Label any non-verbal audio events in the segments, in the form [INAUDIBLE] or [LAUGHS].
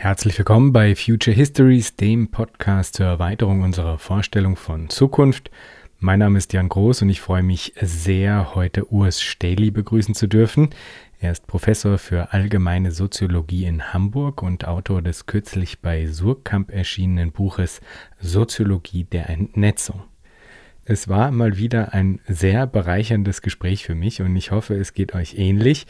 Herzlich willkommen bei Future Histories, dem Podcast zur Erweiterung unserer Vorstellung von Zukunft. Mein Name ist Jan Groß und ich freue mich sehr, heute Urs Stähli begrüßen zu dürfen. Er ist Professor für allgemeine Soziologie in Hamburg und Autor des kürzlich bei Surkamp erschienenen Buches Soziologie der Entnetzung. Es war mal wieder ein sehr bereicherndes Gespräch für mich und ich hoffe, es geht euch ähnlich,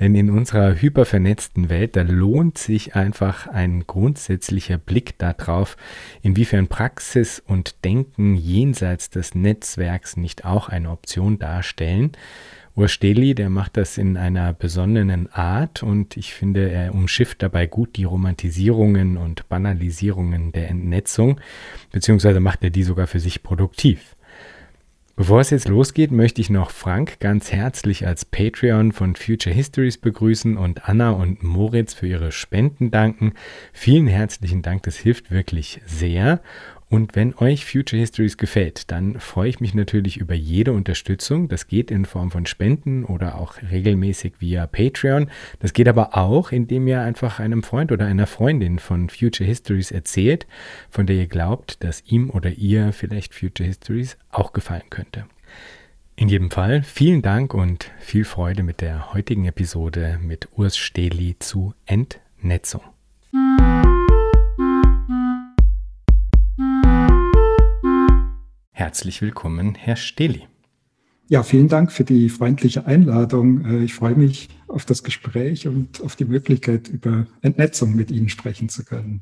denn in unserer hypervernetzten Welt, da lohnt sich einfach ein grundsätzlicher Blick darauf, inwiefern Praxis und Denken jenseits des Netzwerks nicht auch eine Option darstellen. Ursteli, der macht das in einer besonnenen Art und ich finde, er umschifft dabei gut die Romantisierungen und Banalisierungen der Entnetzung, beziehungsweise macht er die sogar für sich produktiv. Bevor es jetzt losgeht, möchte ich noch Frank ganz herzlich als Patreon von Future Histories begrüßen und Anna und Moritz für ihre Spenden danken. Vielen herzlichen Dank, das hilft wirklich sehr. Und wenn euch Future Histories gefällt, dann freue ich mich natürlich über jede Unterstützung. Das geht in Form von Spenden oder auch regelmäßig via Patreon. Das geht aber auch, indem ihr einfach einem Freund oder einer Freundin von Future Histories erzählt, von der ihr glaubt, dass ihm oder ihr vielleicht Future Histories auch gefallen könnte. In jedem Fall vielen Dank und viel Freude mit der heutigen Episode mit Urs Stehli zu Entnetzung. Herzlich willkommen, Herr Steli. Ja, vielen Dank für die freundliche Einladung. Äh, ich freue mich auf das Gespräch und auf die Möglichkeit, über Entnetzung mit Ihnen sprechen zu können.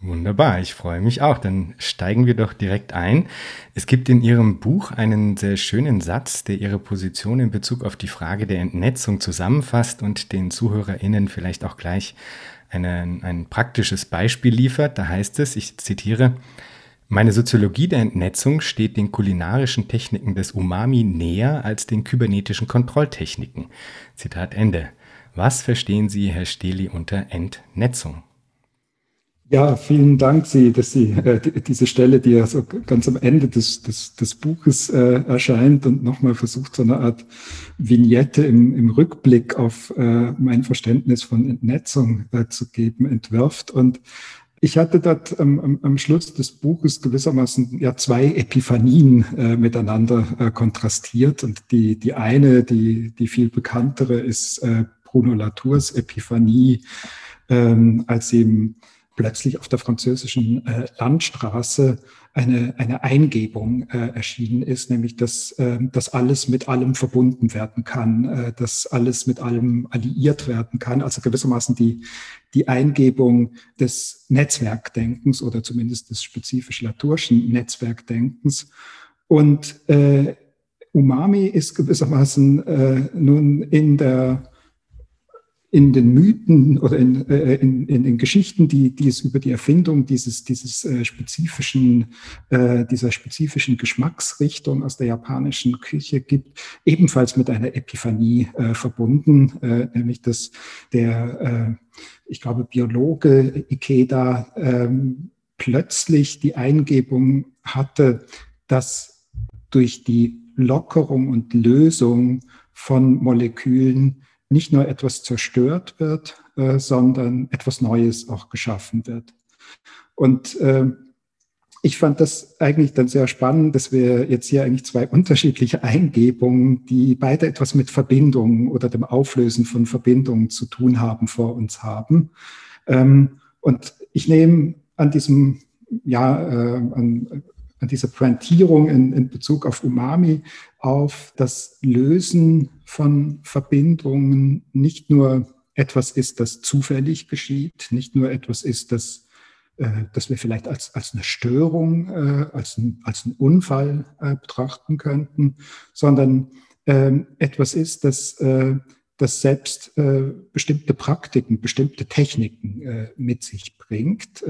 Wunderbar, ich freue mich auch. Dann steigen wir doch direkt ein. Es gibt in Ihrem Buch einen sehr schönen Satz, der Ihre Position in Bezug auf die Frage der Entnetzung zusammenfasst und den ZuhörerInnen vielleicht auch gleich eine, ein praktisches Beispiel liefert. Da heißt es, ich zitiere, meine Soziologie der Entnetzung steht den kulinarischen Techniken des Umami näher als den kybernetischen Kontrolltechniken. Zitat Ende. Was verstehen Sie, Herr Stehli, unter Entnetzung? Ja, vielen Dank, Sie, dass Sie äh, diese Stelle, die ja so ganz am Ende des, des, des Buches äh, erscheint und nochmal versucht, so eine Art Vignette im, im Rückblick auf äh, mein Verständnis von Entnetzung äh, zu geben, entwirft. Und ich hatte dort am, am, Schluss des Buches gewissermaßen ja zwei Epiphanien äh, miteinander äh, kontrastiert. Und die, die eine, die, die viel bekanntere, ist äh, Bruno Latours Epiphanie, ähm, als ihm plötzlich auf der französischen äh, Landstraße eine, eine Eingebung äh, erschienen ist, nämlich dass, äh, dass alles mit allem verbunden werden kann, äh, dass alles mit allem alliiert werden kann. Also gewissermaßen die, die Eingebung des Netzwerkdenkens oder zumindest des spezifisch Latourschen Netzwerkdenkens. Und äh, Umami ist gewissermaßen äh, nun in der in den Mythen oder in, äh, in, in den Geschichten, die, die es über die Erfindung dieses, dieses äh, spezifischen, äh, dieser spezifischen Geschmacksrichtung aus der japanischen Küche gibt, ebenfalls mit einer Epiphanie äh, verbunden, äh, nämlich dass der, äh, ich glaube, Biologe Ikeda ähm, plötzlich die Eingebung hatte, dass durch die Lockerung und Lösung von Molekülen nicht nur etwas zerstört wird, äh, sondern etwas Neues auch geschaffen wird. Und äh, ich fand das eigentlich dann sehr spannend, dass wir jetzt hier eigentlich zwei unterschiedliche Eingebungen, die beide etwas mit Verbindungen oder dem Auflösen von Verbindungen zu tun haben, vor uns haben. Ähm, und ich nehme an diesem, ja, äh, an, an dieser Pointierung in, in Bezug auf Umami auf das Lösen von Verbindungen nicht nur etwas ist, das zufällig geschieht, nicht nur etwas ist, das, äh, das wir vielleicht als, als eine Störung, äh, als, ein, als einen Unfall äh, betrachten könnten, sondern äh, etwas ist, das äh, das selbst äh, bestimmte Praktiken, bestimmte Techniken äh, mit sich bringt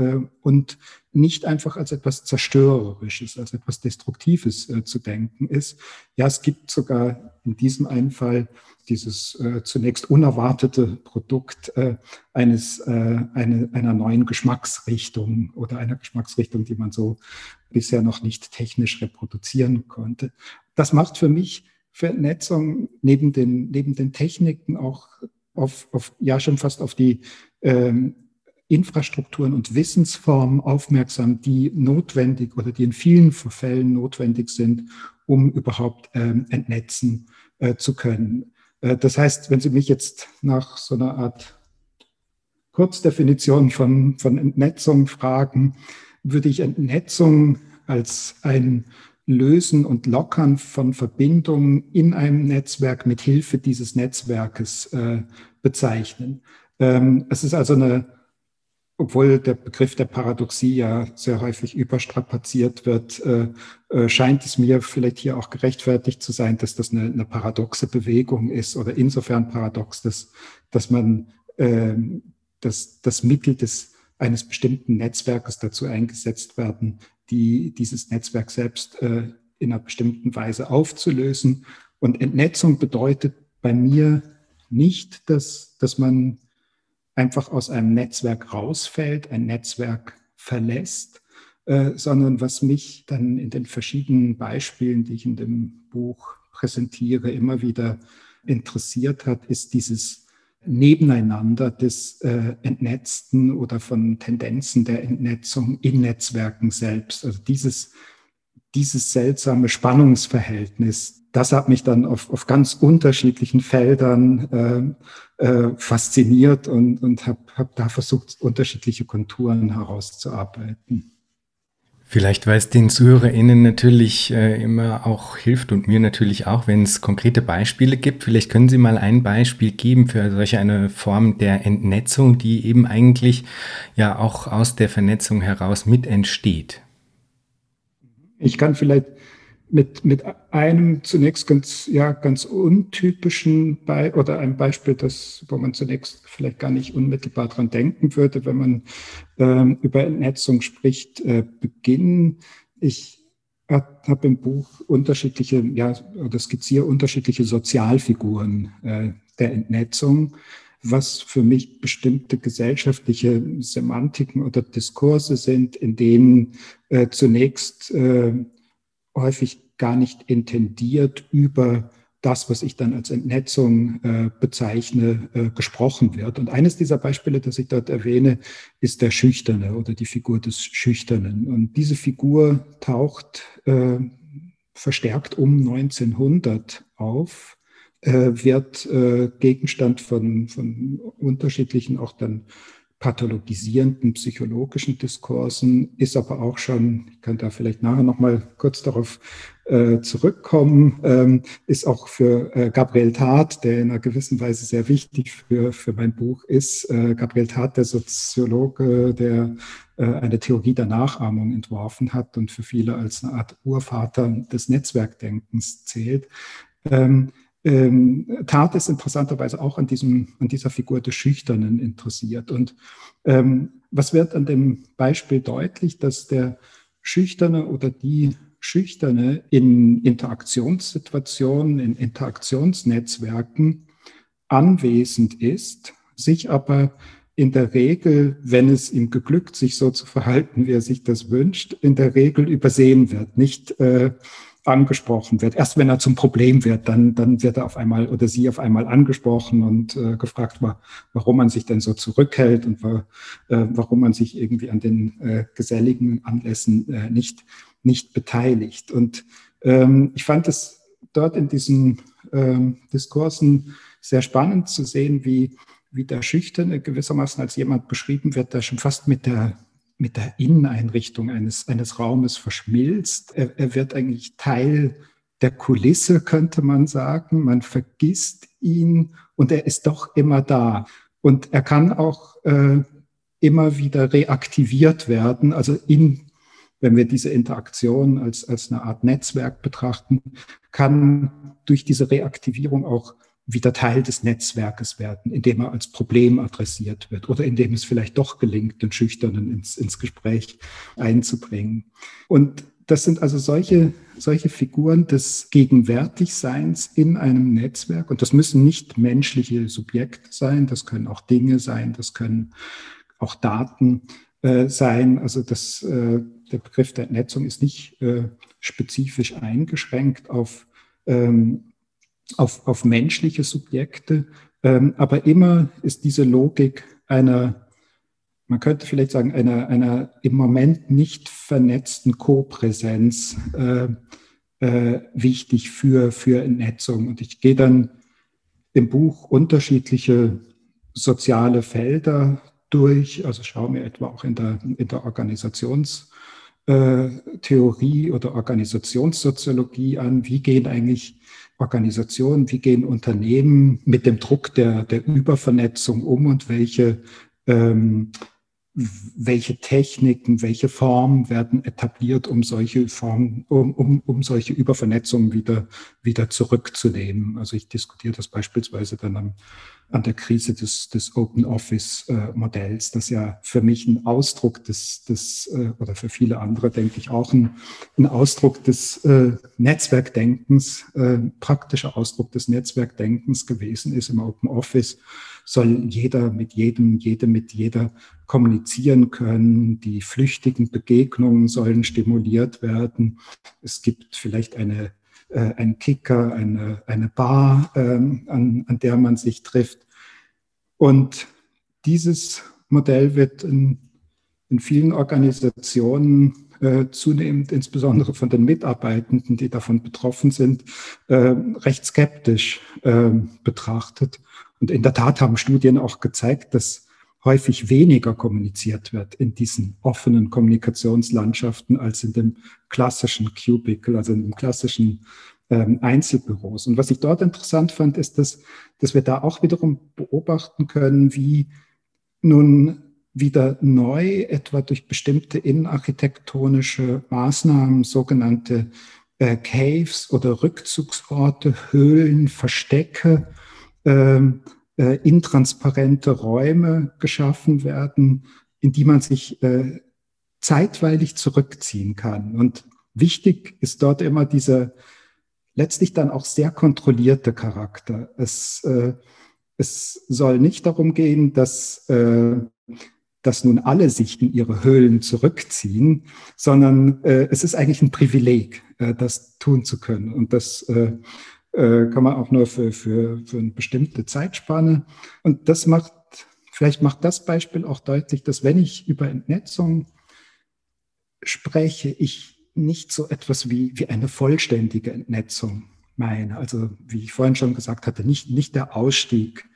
und nicht einfach als etwas Zerstörerisches, als etwas Destruktives äh, zu denken ist. Ja, es gibt sogar in diesem einen Fall dieses äh, zunächst unerwartete Produkt äh, eines, eine, einer neuen Geschmacksrichtung oder einer Geschmacksrichtung, die man so bisher noch nicht technisch reproduzieren konnte. Das macht für mich Vernetzung neben den, neben den Techniken auch auf, auf ja schon fast auf die ähm, Infrastrukturen und Wissensformen aufmerksam, die notwendig oder die in vielen Fällen notwendig sind, um überhaupt ähm, entnetzen äh, zu können. Äh, das heißt, wenn Sie mich jetzt nach so einer Art Kurzdefinition von, von Entnetzung fragen, würde ich Entnetzung als ein Lösen und Lockern von Verbindungen in einem Netzwerk mit Hilfe dieses Netzwerkes äh, bezeichnen. Ähm, es ist also eine, obwohl der Begriff der Paradoxie ja sehr häufig überstrapaziert wird, äh, äh, scheint es mir vielleicht hier auch gerechtfertigt zu sein, dass das eine, eine paradoxe Bewegung ist oder insofern paradox, dass, dass man ähm, dass das Mittel des, eines bestimmten Netzwerkes dazu eingesetzt werden, die, dieses Netzwerk selbst äh, in einer bestimmten Weise aufzulösen. Und Entnetzung bedeutet bei mir nicht, dass, dass man einfach aus einem Netzwerk rausfällt, ein Netzwerk verlässt, äh, sondern was mich dann in den verschiedenen Beispielen, die ich in dem Buch präsentiere, immer wieder interessiert hat, ist dieses Nebeneinander des äh, Entnetzten oder von Tendenzen der Entnetzung in Netzwerken selbst. Also dieses, dieses seltsame Spannungsverhältnis, das hat mich dann auf, auf ganz unterschiedlichen Feldern äh, äh, fasziniert und, und habe hab da versucht, unterschiedliche Konturen herauszuarbeiten. Vielleicht, weil es den ZuhörerInnen natürlich äh, immer auch hilft und mir natürlich auch, wenn es konkrete Beispiele gibt. Vielleicht können Sie mal ein Beispiel geben für solche eine Form der Entnetzung, die eben eigentlich ja auch aus der Vernetzung heraus mit entsteht. Ich kann vielleicht mit, mit einem zunächst ganz, ja, ganz untypischen Bei oder einem Beispiel, das, wo man zunächst vielleicht gar nicht unmittelbar dran denken würde, wenn man ähm, über Entnetzung spricht, äh, beginnen. Ich habe im Buch unterschiedliche, ja, oder skizziere unterschiedliche Sozialfiguren äh, der Entnetzung, was für mich bestimmte gesellschaftliche Semantiken oder Diskurse sind, in denen äh, zunächst äh, häufig gar nicht intendiert über das, was ich dann als Entnetzung äh, bezeichne, äh, gesprochen wird. Und eines dieser Beispiele, das ich dort erwähne, ist der Schüchterne oder die Figur des Schüchternen. Und diese Figur taucht äh, verstärkt um 1900 auf, wird äh, Gegenstand von, von unterschiedlichen auch dann pathologisierenden psychologischen Diskursen, ist aber auch schon, ich kann da vielleicht nachher nochmal kurz darauf äh, zurückkommen, ähm, ist auch für äh, Gabriel Tart, der in einer gewissen Weise sehr wichtig für, für mein Buch ist. Äh, Gabriel Tart, der Soziologe, der äh, eine Theorie der Nachahmung entworfen hat und für viele als eine Art Urvater des Netzwerkdenkens zählt. Ähm, ähm, Tat ist interessanterweise auch an, diesem, an dieser Figur des Schüchternen interessiert. Und ähm, was wird an dem Beispiel deutlich, dass der Schüchterne oder die Schüchterne in Interaktionssituationen, in Interaktionsnetzwerken anwesend ist, sich aber in der Regel, wenn es ihm geglückt, sich so zu verhalten, wie er sich das wünscht, in der Regel übersehen wird, nicht äh, angesprochen wird. Erst wenn er zum Problem wird, dann, dann wird er auf einmal oder sie auf einmal angesprochen und äh, gefragt, warum man sich denn so zurückhält und äh, warum man sich irgendwie an den äh, geselligen Anlässen äh, nicht, nicht beteiligt. Und ähm, ich fand es dort in diesen ähm, Diskursen sehr spannend zu sehen, wie, wie der Schüchterne gewissermaßen als jemand beschrieben wird, der schon fast mit der mit der Inneneinrichtung eines, eines Raumes verschmilzt. Er, er wird eigentlich Teil der Kulisse, könnte man sagen. Man vergisst ihn und er ist doch immer da. Und er kann auch äh, immer wieder reaktiviert werden. Also in, wenn wir diese Interaktion als, als eine Art Netzwerk betrachten, kann durch diese Reaktivierung auch wieder Teil des Netzwerkes werden, indem er als Problem adressiert wird oder indem es vielleicht doch gelingt, den Schüchternen ins, ins Gespräch einzubringen. Und das sind also solche, solche Figuren des Gegenwärtigseins in einem Netzwerk. Und das müssen nicht menschliche Subjekte sein, das können auch Dinge sein, das können auch Daten äh, sein. Also das, äh, der Begriff der Netzung ist nicht äh, spezifisch eingeschränkt auf ähm, auf, auf menschliche Subjekte. Ähm, aber immer ist diese Logik einer man könnte vielleicht sagen, einer, einer im Moment nicht vernetzten Co-Präsenz äh, äh, wichtig für, für Entnetzung. Und ich gehe dann im Buch unterschiedliche soziale Felder durch, also schaue mir etwa auch in der, in der Organisationstheorie äh, oder Organisationssoziologie an, wie gehen eigentlich Organisationen, wie gehen Unternehmen mit dem Druck der, der Übervernetzung um und welche ähm, welche Techniken, welche Formen werden etabliert, um solche Formen, um, um, um solche Übervernetzungen wieder, wieder zurückzunehmen. Also ich diskutiere das beispielsweise dann am, an der Krise des, des Open Office äh, Modells, das ja für mich ein Ausdruck des, des äh, oder für viele andere denke ich auch ein, ein Ausdruck des äh, Netzwerkdenkens, äh, praktischer Ausdruck des Netzwerkdenkens gewesen ist im Open Office soll jeder mit jedem, jede mit jeder kommunizieren können. Die flüchtigen Begegnungen sollen stimuliert werden. Es gibt vielleicht eine, äh, einen Kicker, eine, eine Bar, ähm, an, an der man sich trifft. Und dieses Modell wird in, in vielen Organisationen äh, zunehmend, insbesondere von den Mitarbeitenden, die davon betroffen sind, äh, recht skeptisch äh, betrachtet. Und in der Tat haben Studien auch gezeigt, dass häufig weniger kommuniziert wird in diesen offenen Kommunikationslandschaften als in dem klassischen Cubicle, also in dem klassischen ähm, Einzelbüros. Und was ich dort interessant fand, ist, dass, dass wir da auch wiederum beobachten können, wie nun wieder neu, etwa durch bestimmte innenarchitektonische Maßnahmen, sogenannte äh, Caves oder Rückzugsorte, Höhlen, Verstecke, ähm, äh, intransparente Räume geschaffen werden, in die man sich äh, zeitweilig zurückziehen kann. Und wichtig ist dort immer dieser letztlich dann auch sehr kontrollierte Charakter. Es, äh, es soll nicht darum gehen, dass, äh, dass nun alle sich in ihre Höhlen zurückziehen, sondern äh, es ist eigentlich ein Privileg, äh, das tun zu können. Und das äh, äh, kann man auch nur für, für, für eine bestimmte Zeitspanne. Und das macht, vielleicht macht das Beispiel auch deutlich, dass wenn ich über Entnetzung spreche, ich nicht so etwas wie, wie eine vollständige Entnetzung meine. Also wie ich vorhin schon gesagt hatte, nicht, nicht der Ausstieg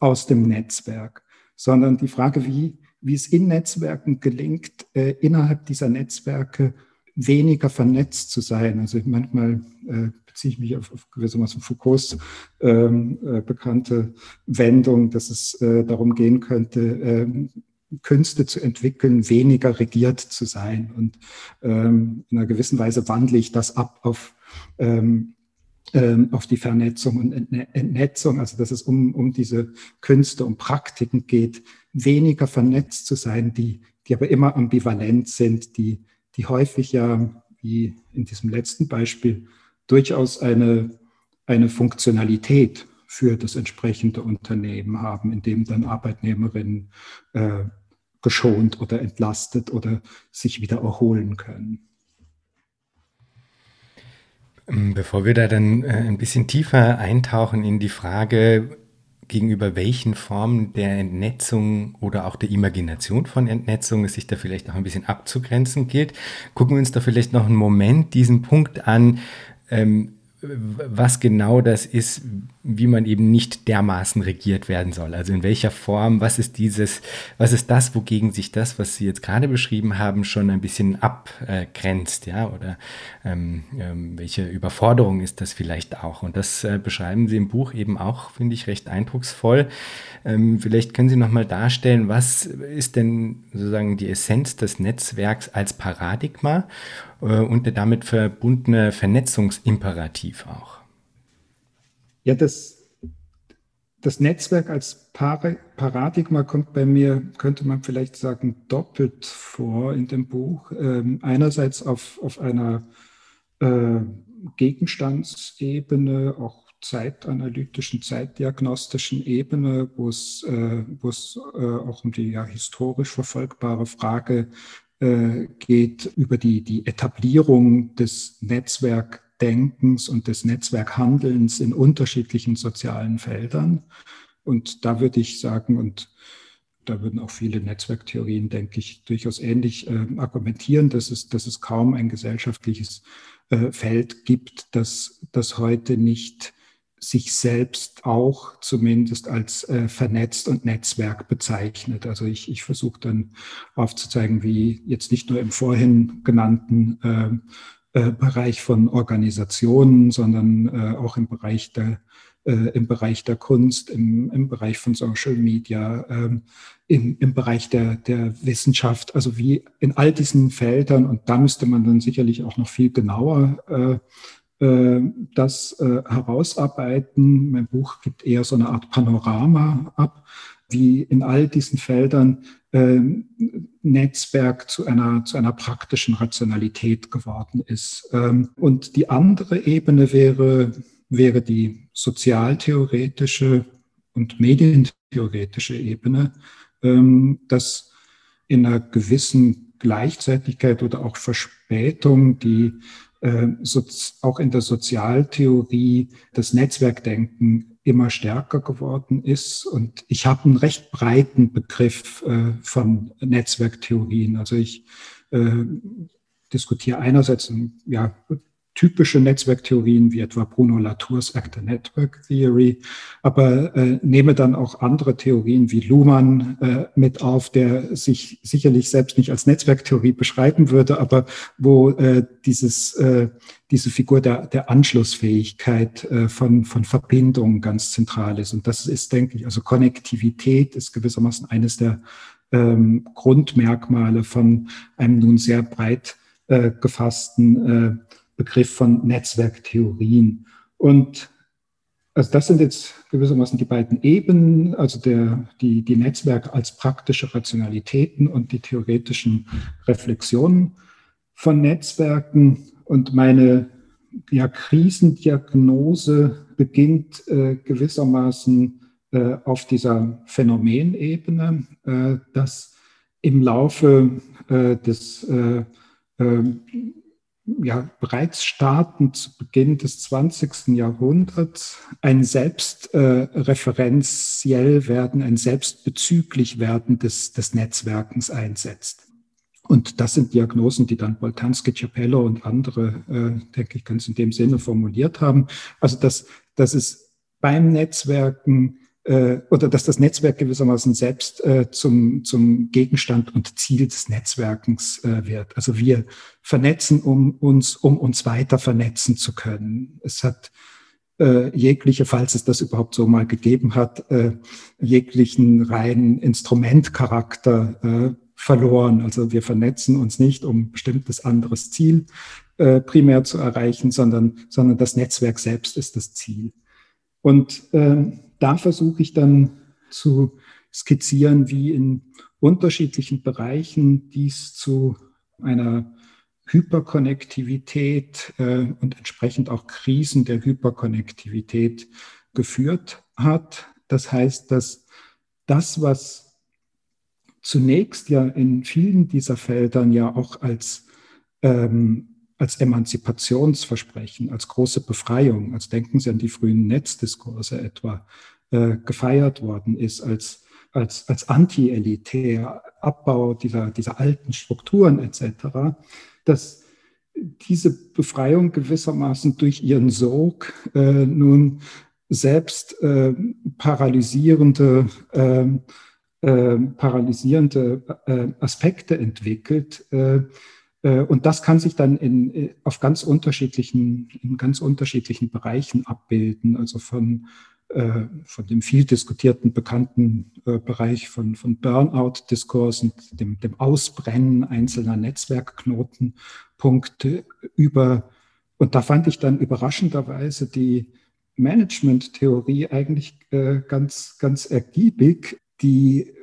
aus dem Netzwerk, sondern die Frage, wie, wie es in Netzwerken gelingt, äh, innerhalb dieser Netzwerke weniger vernetzt zu sein. Also manchmal äh, beziehe ich mich auf, auf gewissermaßen Foucaults ähm, äh, bekannte Wendung, dass es äh, darum gehen könnte, ähm, Künste zu entwickeln, weniger regiert zu sein. Und ähm, in einer gewissen Weise wandle ich das ab auf, ähm, ähm, auf die Vernetzung und Entnetzung, also dass es um, um diese Künste, um Praktiken geht, weniger vernetzt zu sein, die, die aber immer ambivalent sind, die, die häufig ja, wie in diesem letzten Beispiel, durchaus eine, eine Funktionalität für das entsprechende Unternehmen haben, in dem dann Arbeitnehmerinnen äh, geschont oder entlastet oder sich wieder erholen können. Ähm, bevor wir da dann äh, ein bisschen tiefer eintauchen in die Frage, gegenüber welchen Formen der Entnetzung oder auch der Imagination von Entnetzung es sich da vielleicht auch ein bisschen abzugrenzen gilt, gucken wir uns da vielleicht noch einen Moment diesen Punkt an, ähm, was genau das ist, wie man eben nicht dermaßen regiert werden soll. Also in welcher Form, was ist dieses, was ist das, wogegen sich das, was Sie jetzt gerade beschrieben haben, schon ein bisschen abgrenzt, ja, oder ähm, ähm, welche Überforderung ist das vielleicht auch? Und das äh, beschreiben Sie im Buch eben auch, finde ich, recht eindrucksvoll. Ähm, vielleicht können Sie nochmal darstellen, was ist denn sozusagen die Essenz des Netzwerks als Paradigma äh, und der damit verbundene Vernetzungsimperativ auch? Ja, das, das Netzwerk als Paradigma kommt bei mir, könnte man vielleicht sagen, doppelt vor in dem Buch. Ähm, einerseits auf, auf einer äh, Gegenstandsebene, auch zeitanalytischen, zeitdiagnostischen Ebene, wo es, äh, äh, auch um die ja, historisch verfolgbare Frage äh, geht über die, die Etablierung des Netzwerkdenkens und des Netzwerkhandelns in unterschiedlichen sozialen Feldern. Und da würde ich sagen, und da würden auch viele Netzwerktheorien, denke ich, durchaus ähnlich äh, argumentieren, dass es, dass es kaum ein gesellschaftliches äh, Feld gibt, das, das heute nicht sich selbst auch zumindest als äh, vernetzt und Netzwerk bezeichnet. Also ich, ich versuche dann aufzuzeigen, wie jetzt nicht nur im vorhin genannten äh, Bereich von Organisationen, sondern äh, auch im Bereich der äh, im Bereich der Kunst, im, im Bereich von Social Media, ähm, im, im Bereich der, der Wissenschaft, also wie in all diesen Feldern, und da müsste man dann sicherlich auch noch viel genauer äh, äh, das äh, herausarbeiten. Mein Buch gibt eher so eine Art Panorama ab, wie in all diesen Feldern äh, Netzwerk zu einer, zu einer praktischen Rationalität geworden ist. Ähm, und die andere Ebene wäre wäre die sozialtheoretische und medientheoretische Ebene, ähm, dass in einer gewissen Gleichzeitigkeit oder auch Verspätung die äh, auch in der Sozialtheorie das Netzwerkdenken immer stärker geworden ist. Und ich habe einen recht breiten Begriff äh, von Netzwerktheorien. Also ich äh, diskutiere einerseits ja, typische Netzwerktheorien wie etwa Bruno Latours Actor Network Theory, aber äh, nehme dann auch andere Theorien wie Luhmann äh, mit auf, der sich sicherlich selbst nicht als Netzwerktheorie beschreiben würde, aber wo äh, dieses, äh, diese Figur der, der Anschlussfähigkeit äh, von, von Verbindungen ganz zentral ist. Und das ist, denke ich, also Konnektivität ist gewissermaßen eines der ähm, Grundmerkmale von einem nun sehr breit äh, gefassten äh, Begriff von Netzwerktheorien. Und also das sind jetzt gewissermaßen die beiden Ebenen, also der, die, die Netzwerke als praktische Rationalitäten und die theoretischen Reflexionen von Netzwerken. Und meine ja, Krisendiagnose beginnt äh, gewissermaßen äh, auf dieser Phänomenebene, äh, dass im Laufe äh, des äh, äh, ja, bereits startend zu Beginn des 20. Jahrhunderts ein selbstreferenziell äh, werden, ein selbstbezüglich werden des, des Netzwerkens einsetzt. Und das sind Diagnosen, die dann Boltanski, Capello und andere, äh, denke ich, ganz in dem Sinne formuliert haben. Also, dass, dass es beim Netzwerken äh, oder dass das Netzwerk gewissermaßen selbst äh, zum, zum Gegenstand und Ziel des Netzwerkens äh, wird. Also wir vernetzen um uns, um uns weiter vernetzen zu können. Es hat äh, jegliche, falls es das überhaupt so mal gegeben hat, äh, jeglichen reinen Instrumentcharakter äh, verloren. Also wir vernetzen uns nicht, um ein bestimmtes anderes Ziel äh, primär zu erreichen, sondern, sondern das Netzwerk selbst ist das Ziel. Und ähm, da versuche ich dann zu skizzieren, wie in unterschiedlichen Bereichen dies zu einer Hyperkonnektivität äh, und entsprechend auch Krisen der Hyperkonnektivität geführt hat. Das heißt, dass das, was zunächst ja in vielen dieser Feldern ja auch als, ähm, als Emanzipationsversprechen, als große Befreiung, als denken Sie an die frühen Netzdiskurse etwa, äh, gefeiert worden ist, als, als, als anti-elitär, Abbau dieser, dieser alten Strukturen etc., dass diese Befreiung gewissermaßen durch ihren Sog äh, nun selbst äh, paralysierende, ähm, äh, paralysierende äh, Aspekte entwickelt. Äh, äh, und das kann sich dann in, auf ganz unterschiedlichen, in ganz unterschiedlichen Bereichen abbilden, also von äh, von dem viel diskutierten bekannten äh, Bereich von, von Burnout-Diskurs und dem, dem Ausbrennen einzelner Netzwerkknotenpunkte über, und da fand ich dann überraschenderweise die Management-Theorie eigentlich äh, ganz, ganz ergiebig, die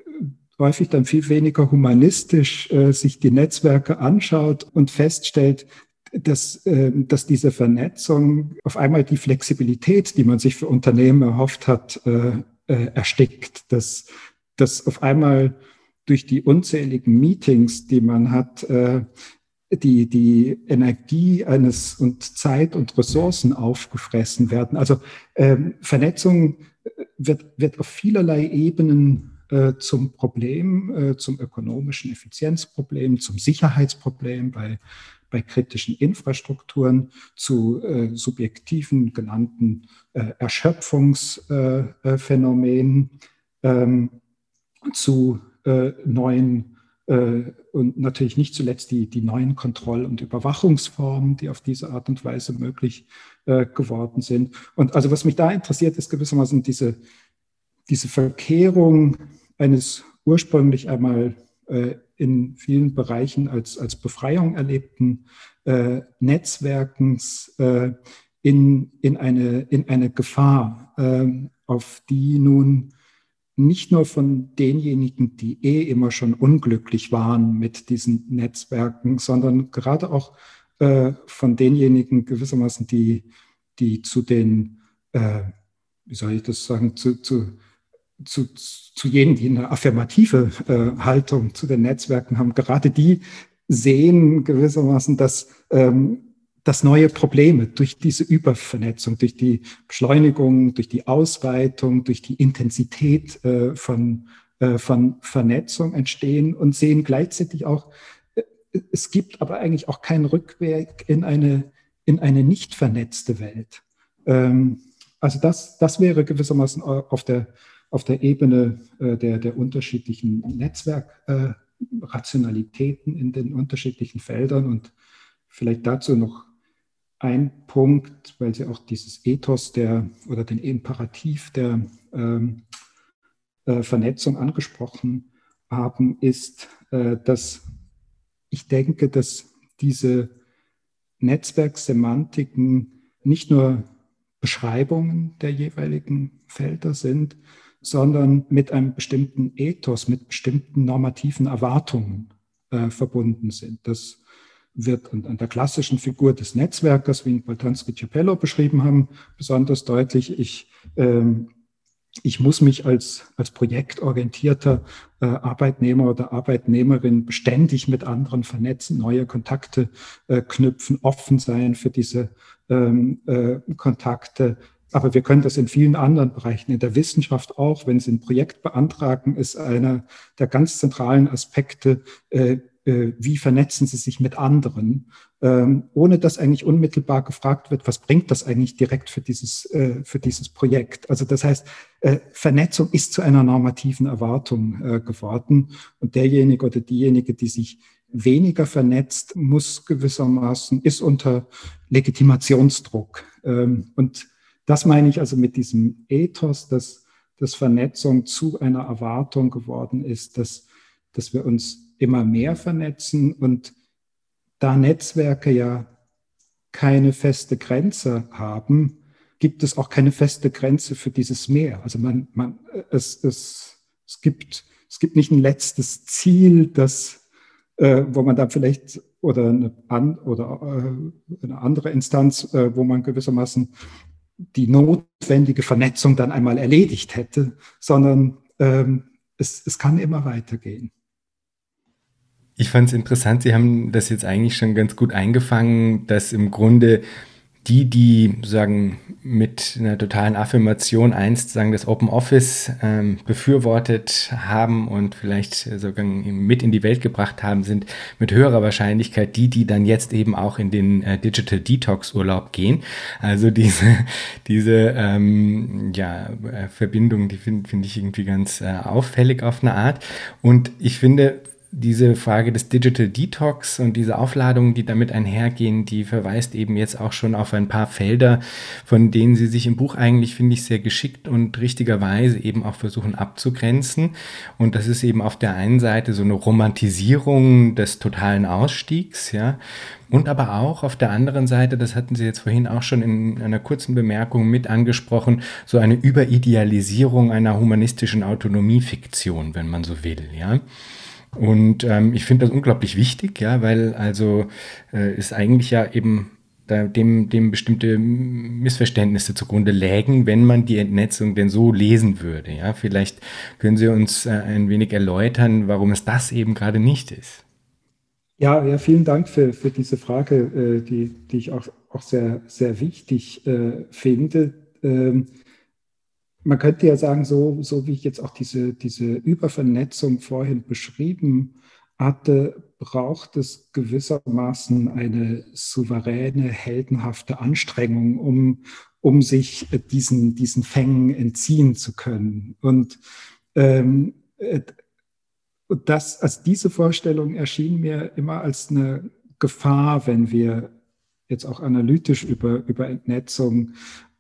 häufig dann viel weniger humanistisch äh, sich die Netzwerke anschaut und feststellt, dass, ähm, dass diese Vernetzung auf einmal die Flexibilität, die man sich für Unternehmen erhofft hat, äh, äh, erstickt, dass, dass auf einmal durch die unzähligen Meetings, die man hat, äh, die, die Energie eines und Zeit und Ressourcen aufgefressen werden. Also ähm, Vernetzung wird, wird auf vielerlei Ebenen äh, zum Problem, äh, zum ökonomischen Effizienzproblem, zum Sicherheitsproblem bei, bei kritischen Infrastrukturen, zu äh, subjektiven genannten äh, Erschöpfungsphänomenen, ähm, zu äh, neuen und natürlich nicht zuletzt die, die neuen Kontroll- und Überwachungsformen, die auf diese Art und Weise möglich geworden sind. Und also was mich da interessiert, ist gewissermaßen diese, diese Verkehrung eines ursprünglich einmal äh, in vielen Bereichen als, als Befreiung erlebten äh, Netzwerkens äh, in, in, eine, in eine Gefahr, ähm, auf die nun nicht nur von denjenigen, die eh immer schon unglücklich waren mit diesen Netzwerken, sondern gerade auch äh, von denjenigen gewissermaßen, die, die zu den, äh, wie soll ich das sagen, zu, zu zu, zu jenen, die eine affirmative äh, Haltung zu den Netzwerken haben, gerade die sehen gewissermaßen, dass, ähm, dass neue Probleme durch diese Übervernetzung, durch die Beschleunigung, durch die Ausweitung, durch die Intensität äh, von, äh, von Vernetzung entstehen und sehen gleichzeitig auch, äh, es gibt aber eigentlich auch keinen Rückweg in eine, in eine nicht vernetzte Welt. Ähm, also das, das wäre gewissermaßen auf der, auf der Ebene äh, der, der unterschiedlichen Netzwerkrationalitäten äh, in den unterschiedlichen Feldern. Und vielleicht dazu noch ein Punkt, weil Sie auch dieses Ethos der oder den Imperativ der ähm, äh, Vernetzung angesprochen haben, ist, äh, dass ich denke, dass diese Netzwerksemantiken nicht nur Beschreibungen der jeweiligen Felder sind, sondern mit einem bestimmten Ethos, mit bestimmten normativen Erwartungen äh, verbunden sind. Das wird an, der klassischen Figur des Netzwerkers, wie ihn Boltanski Capello beschrieben haben, besonders deutlich. Ich, ähm, ich muss mich als, als projektorientierter äh, Arbeitnehmer oder Arbeitnehmerin beständig mit anderen vernetzen, neue Kontakte äh, knüpfen, offen sein für diese ähm, äh, Kontakte, aber wir können das in vielen anderen Bereichen, in der Wissenschaft auch, wenn Sie ein Projekt beantragen, ist einer der ganz zentralen Aspekte, äh, äh, wie vernetzen Sie sich mit anderen, ähm, ohne dass eigentlich unmittelbar gefragt wird, was bringt das eigentlich direkt für dieses, äh, für dieses Projekt. Also das heißt, äh, Vernetzung ist zu einer normativen Erwartung äh, geworden und derjenige oder diejenige, die sich weniger vernetzt, muss gewissermaßen, ist unter Legitimationsdruck. Ähm, und das meine ich also mit diesem Ethos, dass, dass Vernetzung zu einer Erwartung geworden ist, dass, dass wir uns immer mehr vernetzen und da Netzwerke ja keine feste Grenze haben, gibt es auch keine feste Grenze für dieses Mehr. Also man, man, es, es, es, gibt, es gibt nicht ein letztes Ziel, das, äh, wo man dann vielleicht oder eine, an, oder, äh, eine andere Instanz, äh, wo man gewissermaßen die notwendige Vernetzung dann einmal erledigt hätte, sondern ähm, es, es kann immer weitergehen. Ich fand es interessant, Sie haben das jetzt eigentlich schon ganz gut eingefangen, dass im Grunde die, die sagen mit einer totalen Affirmation einst sagen das Open Office ähm, befürwortet haben und vielleicht sogar mit in die Welt gebracht haben, sind mit höherer Wahrscheinlichkeit die, die dann jetzt eben auch in den äh, Digital Detox Urlaub gehen. Also diese [LAUGHS] diese ähm, ja äh, Verbindung, die finde find ich irgendwie ganz äh, auffällig auf eine Art. Und ich finde diese Frage des Digital Detox und diese Aufladungen, die damit einhergehen, die verweist eben jetzt auch schon auf ein paar Felder, von denen Sie sich im Buch eigentlich, finde ich, sehr geschickt und richtigerweise eben auch versuchen abzugrenzen. Und das ist eben auf der einen Seite so eine Romantisierung des totalen Ausstiegs, ja. Und aber auch auf der anderen Seite, das hatten Sie jetzt vorhin auch schon in einer kurzen Bemerkung mit angesprochen, so eine Überidealisierung einer humanistischen Autonomiefiktion, wenn man so will, ja. Und ähm, ich finde das unglaublich wichtig, ja, weil also äh, ist eigentlich ja eben da dem, dem bestimmte Missverständnisse zugrunde lägen, wenn man die Entnetzung denn so lesen würde. Ja, vielleicht können Sie uns äh, ein wenig erläutern, warum es das eben gerade nicht ist. Ja, ja, vielen Dank für, für diese Frage, äh, die, die ich auch, auch sehr, sehr wichtig äh, finde. Ähm, man könnte ja sagen, so, so wie ich jetzt auch diese, diese Übervernetzung vorhin beschrieben hatte, braucht es gewissermaßen eine souveräne, heldenhafte Anstrengung, um, um sich diesen, diesen Fängen entziehen zu können. Und ähm, das, also diese Vorstellung erschien mir immer als eine Gefahr, wenn wir jetzt auch analytisch über, über Entnetzung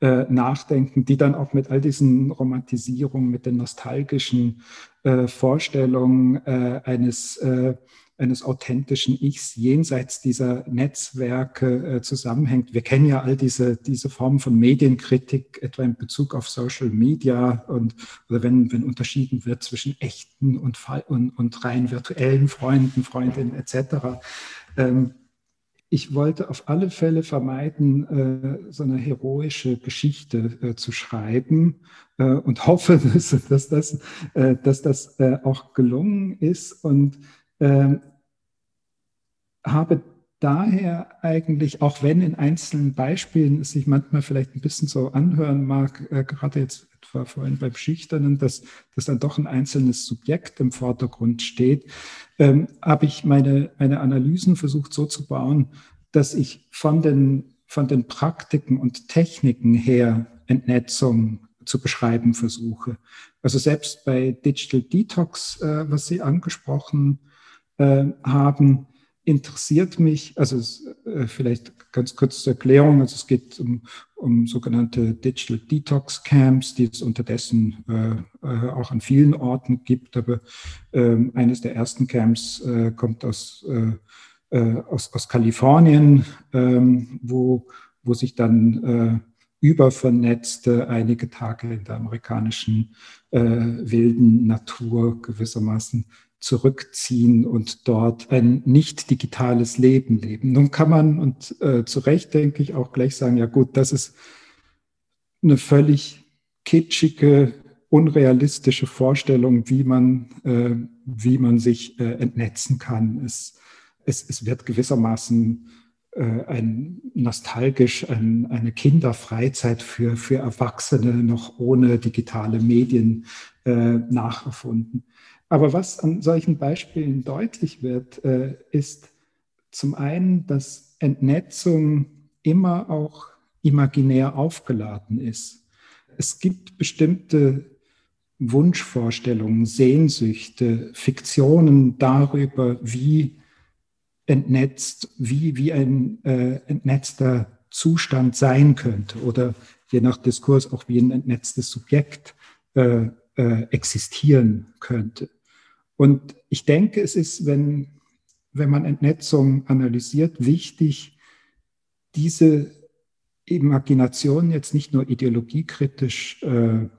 äh, nachdenken, die dann auch mit all diesen Romantisierungen, mit den nostalgischen äh, Vorstellungen äh, eines, äh, eines authentischen Ichs jenseits dieser Netzwerke äh, zusammenhängt. Wir kennen ja all diese, diese Formen von Medienkritik, etwa in Bezug auf Social Media und oder wenn, wenn unterschieden wird zwischen echten und, und, und rein virtuellen Freunden, Freundinnen etc. Ähm, ich wollte auf alle Fälle vermeiden, äh, so eine heroische Geschichte äh, zu schreiben äh, und hoffe, [LAUGHS] dass, das, dass das auch gelungen ist. Und ähm, habe daher eigentlich, auch wenn in einzelnen Beispielen es sich manchmal vielleicht ein bisschen so anhören mag, gerade jetzt etwa vorhin beim Schüchternen, dass, dass dann doch ein einzelnes Subjekt im Vordergrund steht, ähm, habe ich meine, meine Analysen versucht so zu bauen, dass ich von den, von den Praktiken und Techniken her Entnetzung zu beschreiben versuche. Also selbst bei Digital Detox, äh, was Sie angesprochen äh, haben, interessiert mich, also äh, vielleicht ganz kurz zur Erklärung, also es geht um, um sogenannte Digital Detox Camps, die es unterdessen äh, äh, auch an vielen Orten gibt, aber ähm, eines der ersten Camps äh, kommt aus, äh, äh, aus, aus Kalifornien, ähm, wo, wo sich dann übervernetzte einige Tage in der amerikanischen wilden Natur gewissermaßen zurückziehen und dort ein nicht digitales Leben leben. Nun kann man, und äh, zu Recht denke ich, auch gleich sagen, ja gut, das ist eine völlig kitschige, unrealistische Vorstellung, wie man, äh, wie man sich äh, entnetzen kann. Es, es, es wird gewissermaßen äh, ein nostalgisch ein, eine Kinderfreizeit für, für Erwachsene noch ohne digitale Medien äh, nacherfunden. Aber was an solchen Beispielen deutlich wird, äh, ist zum einen, dass Entnetzung immer auch imaginär aufgeladen ist. Es gibt bestimmte Wunschvorstellungen, Sehnsüchte, Fiktionen darüber, wie entnetzt, wie, wie ein äh, entnetzter Zustand sein könnte oder je nach Diskurs auch wie ein entnetztes Subjekt äh, äh, existieren könnte. Und ich denke, es ist, wenn, wenn man Entnetzung analysiert, wichtig, diese Imagination jetzt nicht nur ideologiekritisch äh,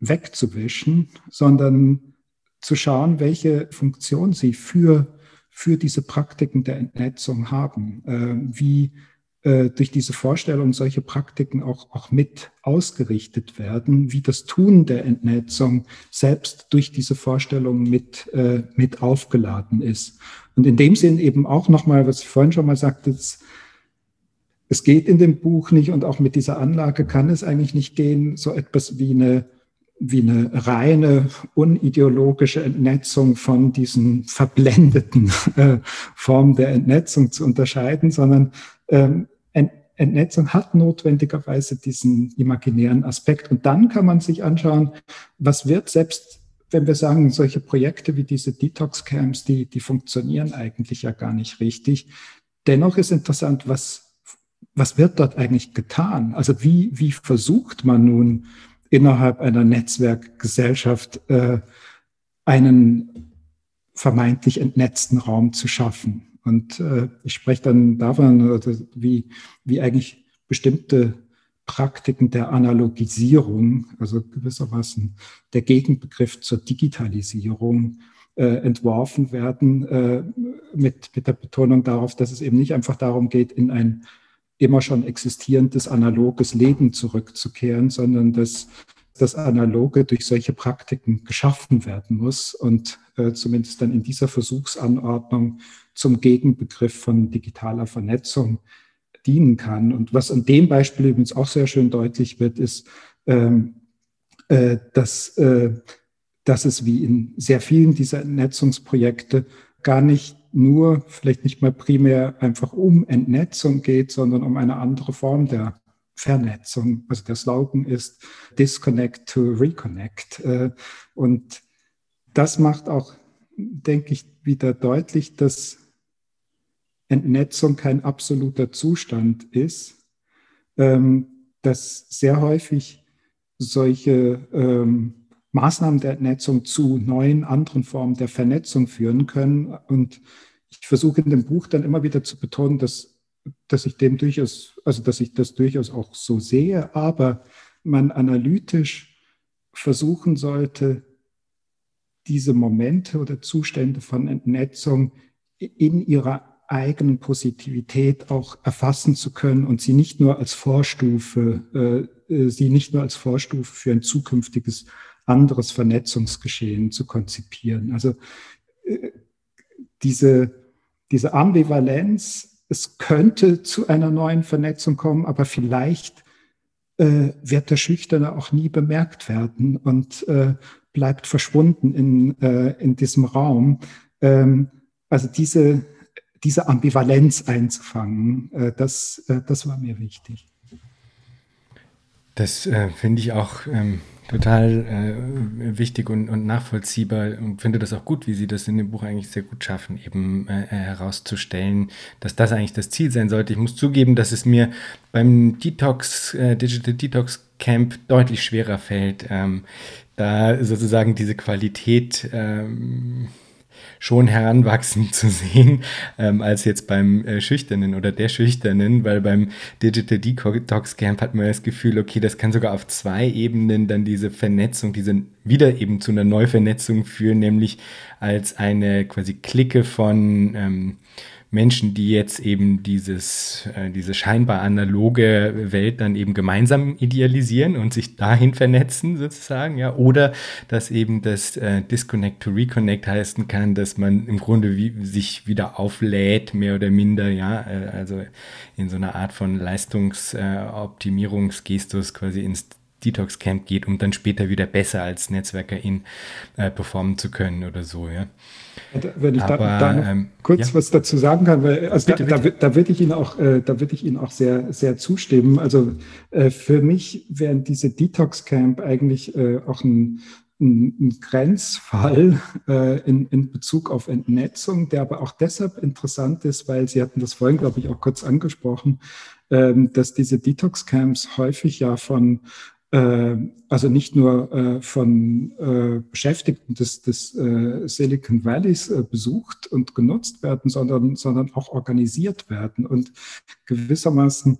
wegzuwischen, sondern zu schauen, welche Funktion sie für, für diese Praktiken der Entnetzung haben, äh, wie äh, durch diese Vorstellung solche Praktiken auch, auch mit ausgerichtet werden, wie das Tun der Entnetzung selbst durch diese Vorstellung mit, äh, mit aufgeladen ist. Und in dem Sinn eben auch nochmal, was ich vorhin schon mal sagte, es, es geht in dem Buch nicht und auch mit dieser Anlage kann es eigentlich nicht gehen, so etwas wie eine wie eine reine unideologische Entnetzung von diesen verblendeten äh, Formen der Entnetzung zu unterscheiden, sondern ähm, Entnetzung hat notwendigerweise diesen imaginären Aspekt. Und dann kann man sich anschauen, was wird selbst, wenn wir sagen, solche Projekte wie diese Detox-Camps, die, die funktionieren eigentlich ja gar nicht richtig. Dennoch ist interessant, was, was wird dort eigentlich getan? Also wie, wie versucht man nun innerhalb einer Netzwerkgesellschaft äh, einen vermeintlich entnetzten Raum zu schaffen? Und äh, ich spreche dann davon, also wie, wie eigentlich bestimmte Praktiken der Analogisierung, also gewissermaßen der Gegenbegriff zur Digitalisierung, äh, entworfen werden, äh, mit, mit der Betonung darauf, dass es eben nicht einfach darum geht, in ein immer schon existierendes analoges Leben zurückzukehren, sondern dass das Analoge durch solche Praktiken geschaffen werden muss und äh, zumindest dann in dieser Versuchsanordnung zum Gegenbegriff von digitaler Vernetzung dienen kann. Und was an dem Beispiel übrigens auch sehr schön deutlich wird, ist, ähm, äh, dass, äh, dass es wie in sehr vielen dieser Entnetzungsprojekte gar nicht nur, vielleicht nicht mal primär einfach um Entnetzung geht, sondern um eine andere Form der Vernetzung. Also der Slogan ist Disconnect to Reconnect. Äh, und das macht auch, denke ich, wieder deutlich, dass Entnetzung kein absoluter Zustand ist, ähm, dass sehr häufig solche ähm, Maßnahmen der Entnetzung zu neuen, anderen Formen der Vernetzung führen können. Und ich versuche in dem Buch dann immer wieder zu betonen, dass, dass ich dem durchaus, also dass ich das durchaus auch so sehe, aber man analytisch versuchen sollte, diese Momente oder Zustände von Entnetzung in ihrer eigenen Positivität auch erfassen zu können und sie nicht nur als Vorstufe, äh, äh, sie nicht nur als Vorstufe für ein zukünftiges anderes Vernetzungsgeschehen zu konzipieren. Also äh, diese, diese Ambivalenz, es könnte zu einer neuen Vernetzung kommen, aber vielleicht äh, wird der Schüchterne auch nie bemerkt werden und äh, bleibt verschwunden in, äh, in diesem Raum. Ähm, also diese, diese Ambivalenz einzufangen, äh, das, äh, das war mir wichtig. Das äh, finde ich auch ähm, total äh, wichtig und, und, nachvollziehbar und finde das auch gut, wie Sie das in dem Buch eigentlich sehr gut schaffen, eben äh, herauszustellen, dass das eigentlich das Ziel sein sollte. Ich muss zugeben, dass es mir beim Detox, äh, Digital Detox Camp deutlich schwerer fällt, ähm, da sozusagen diese Qualität ähm, schon heranwachsen [LAUGHS] zu sehen, ähm, als jetzt beim äh, Schüchternen oder der Schüchternen, weil beim Digital Detox Camp hat man das Gefühl, okay, das kann sogar auf zwei Ebenen dann diese Vernetzung, diese wieder eben zu einer Neuvernetzung führen, nämlich als eine quasi Clique von ähm, Menschen, die jetzt eben dieses, äh, diese scheinbar analoge Welt dann eben gemeinsam idealisieren und sich dahin vernetzen sozusagen, ja, oder dass eben das äh, Disconnect to Reconnect heißen kann, dass man im Grunde wie, sich wieder auflädt, mehr oder minder, ja, äh, also in so einer Art von Leistungsoptimierungsgestus quasi ins Detox Camp geht, um dann später wieder besser als Netzwerkerin äh, performen zu können oder so, ja. Wenn ich Aber, da, da noch ähm, kurz ja. was dazu sagen kann, weil also bitte, da, bitte. da, da würde ich Ihnen auch, äh, da würde ich Ihnen auch sehr, sehr zustimmen. Also äh, für mich wären diese Detox Camp eigentlich äh, auch ein, ein, ein Grenzfall [LAUGHS] äh, in, in Bezug auf Entnetzung, der aber auch deshalb interessant ist, weil Sie hatten das vorhin, glaube ich, auch kurz angesprochen, ähm, dass diese Detox Camps häufig ja von also nicht nur äh, von äh, Beschäftigten des, des Silicon Valleys besucht und genutzt werden, sondern, sondern auch organisiert werden und gewissermaßen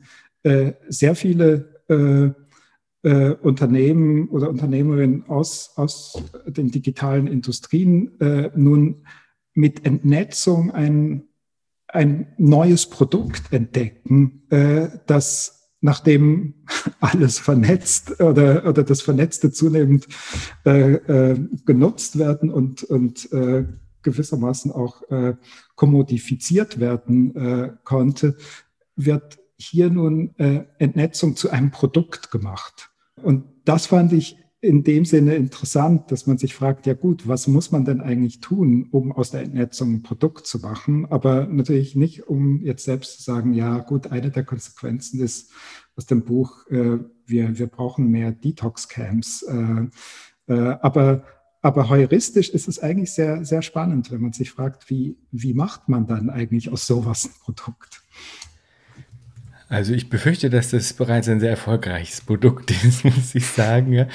sehr viele Unternehmen oder Unternehmerinnen aus, aus den digitalen Industrien nun mit Entnetzung ein, ein neues Produkt entdecken, das nachdem [LAUGHS] alles vernetzt oder, oder das Vernetzte zunehmend äh, äh, genutzt werden und, und äh, gewissermaßen auch äh, kommodifiziert werden äh, konnte, wird hier nun äh, Entnetzung zu einem Produkt gemacht. Und das fand ich in dem Sinne interessant, dass man sich fragt, ja gut, was muss man denn eigentlich tun, um aus der Entnetzung ein Produkt zu machen? Aber natürlich nicht, um jetzt selbst zu sagen, ja gut, eine der Konsequenzen ist aus dem Buch, äh, wir, wir brauchen mehr Detox-Camps. Äh, äh, aber, aber heuristisch ist es eigentlich sehr, sehr spannend, wenn man sich fragt, wie, wie macht man dann eigentlich aus sowas ein Produkt? Also ich befürchte, dass das bereits ein sehr erfolgreiches Produkt ist, [LAUGHS] muss ich sagen.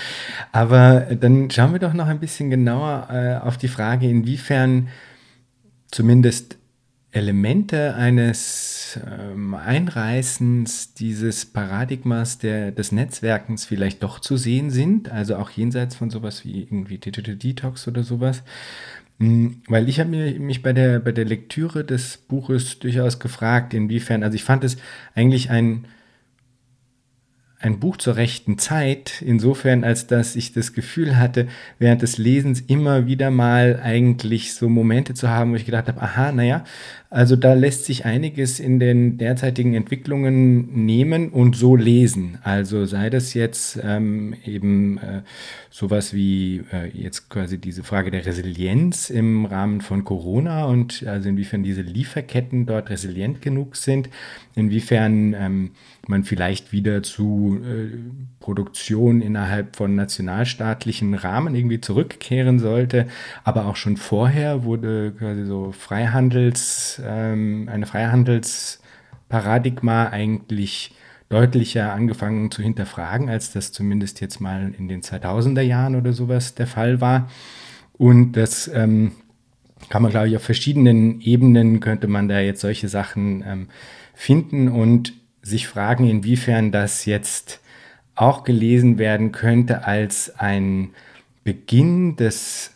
Aber dann schauen wir doch noch ein bisschen genauer äh, auf die Frage, inwiefern zumindest Elemente eines ähm, Einreißens dieses Paradigmas der, des Netzwerkens vielleicht doch zu sehen sind, also auch jenseits von sowas wie irgendwie Digital Detox oder sowas. Hm, weil ich habe mich bei der, bei der Lektüre des Buches durchaus gefragt, inwiefern, also ich fand es eigentlich ein, ein Buch zur rechten Zeit, insofern als dass ich das Gefühl hatte, während des Lesens immer wieder mal eigentlich so Momente zu haben, wo ich gedacht habe, aha, naja, also da lässt sich einiges in den derzeitigen Entwicklungen nehmen und so lesen. Also sei das jetzt ähm, eben äh, sowas wie äh, jetzt quasi diese Frage der Resilienz im Rahmen von Corona und also inwiefern diese Lieferketten dort resilient genug sind, inwiefern ähm, man vielleicht wieder zu äh, Produktion innerhalb von nationalstaatlichen Rahmen irgendwie zurückkehren sollte. Aber auch schon vorher wurde quasi so Freihandels, ähm, eine Freihandelsparadigma eigentlich deutlicher angefangen zu hinterfragen, als das zumindest jetzt mal in den 2000er Jahren oder sowas der Fall war. Und das ähm, kann man, glaube ich, auf verschiedenen Ebenen könnte man da jetzt solche Sachen ähm, finden und sich fragen, inwiefern das jetzt auch gelesen werden könnte als ein Beginn des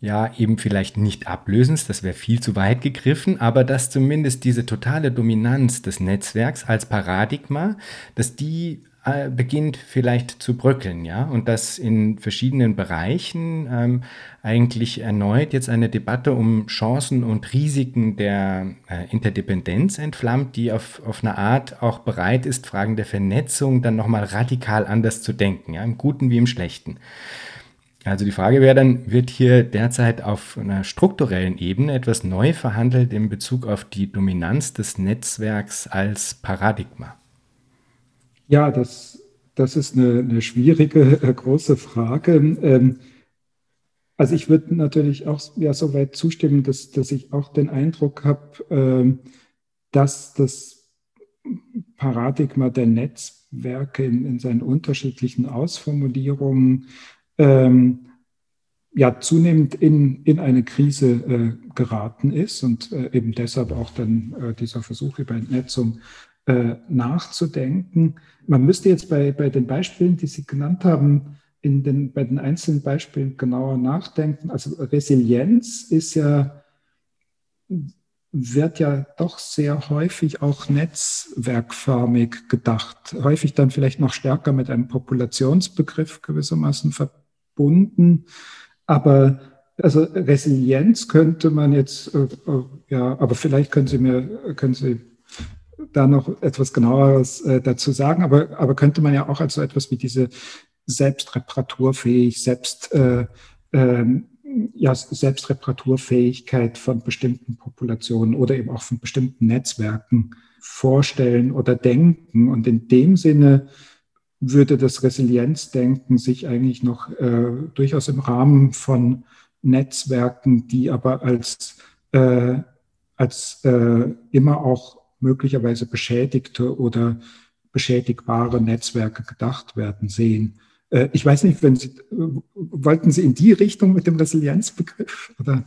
ja, eben vielleicht nicht Ablösens, das wäre viel zu weit gegriffen, aber dass zumindest diese totale Dominanz des Netzwerks als Paradigma, dass die äh, beginnt vielleicht zu bröckeln, ja, und dass in verschiedenen Bereichen ähm, eigentlich erneut jetzt eine Debatte um Chancen und Risiken der äh, Interdependenz entflammt, die auf, auf eine Art auch bereit ist, Fragen der Vernetzung dann nochmal radikal anders zu denken, ja, im Guten wie im Schlechten. Also die Frage wäre dann, wird hier derzeit auf einer strukturellen Ebene etwas neu verhandelt in Bezug auf die Dominanz des Netzwerks als Paradigma? Ja, das, das ist eine, eine schwierige, äh, große Frage. Ähm, also ich würde natürlich auch ja, so weit zustimmen, dass, dass ich auch den Eindruck habe, ähm, dass das Paradigma der Netzwerke in, in seinen unterschiedlichen Ausformulierungen ähm, ja zunehmend in, in eine Krise äh, geraten ist und äh, eben deshalb auch dann äh, dieser Versuch über Entnetzung äh, nachzudenken. Man müsste jetzt bei, bei den Beispielen, die Sie genannt haben, in den, bei den einzelnen Beispielen genauer nachdenken. Also Resilienz ist ja, wird ja doch sehr häufig auch netzwerkförmig gedacht. Häufig dann vielleicht noch stärker mit einem Populationsbegriff gewissermaßen verbunden. Aber also Resilienz könnte man jetzt, äh, äh ja, aber vielleicht können Sie mir, können Sie da noch etwas genaueres äh, dazu sagen, aber, aber könnte man ja auch als so etwas wie diese Selbstreparaturfähig, selbst, äh, ähm, ja, Selbstreparaturfähigkeit von bestimmten Populationen oder eben auch von bestimmten Netzwerken vorstellen oder denken. Und in dem Sinne würde das Resilienzdenken sich eigentlich noch äh, durchaus im Rahmen von Netzwerken, die aber als, äh, als äh, immer auch möglicherweise beschädigte oder beschädigbare Netzwerke gedacht werden sehen. Äh, ich weiß nicht, wenn Sie, äh, wollten Sie in die Richtung mit dem Resilienzbegriff? Oder?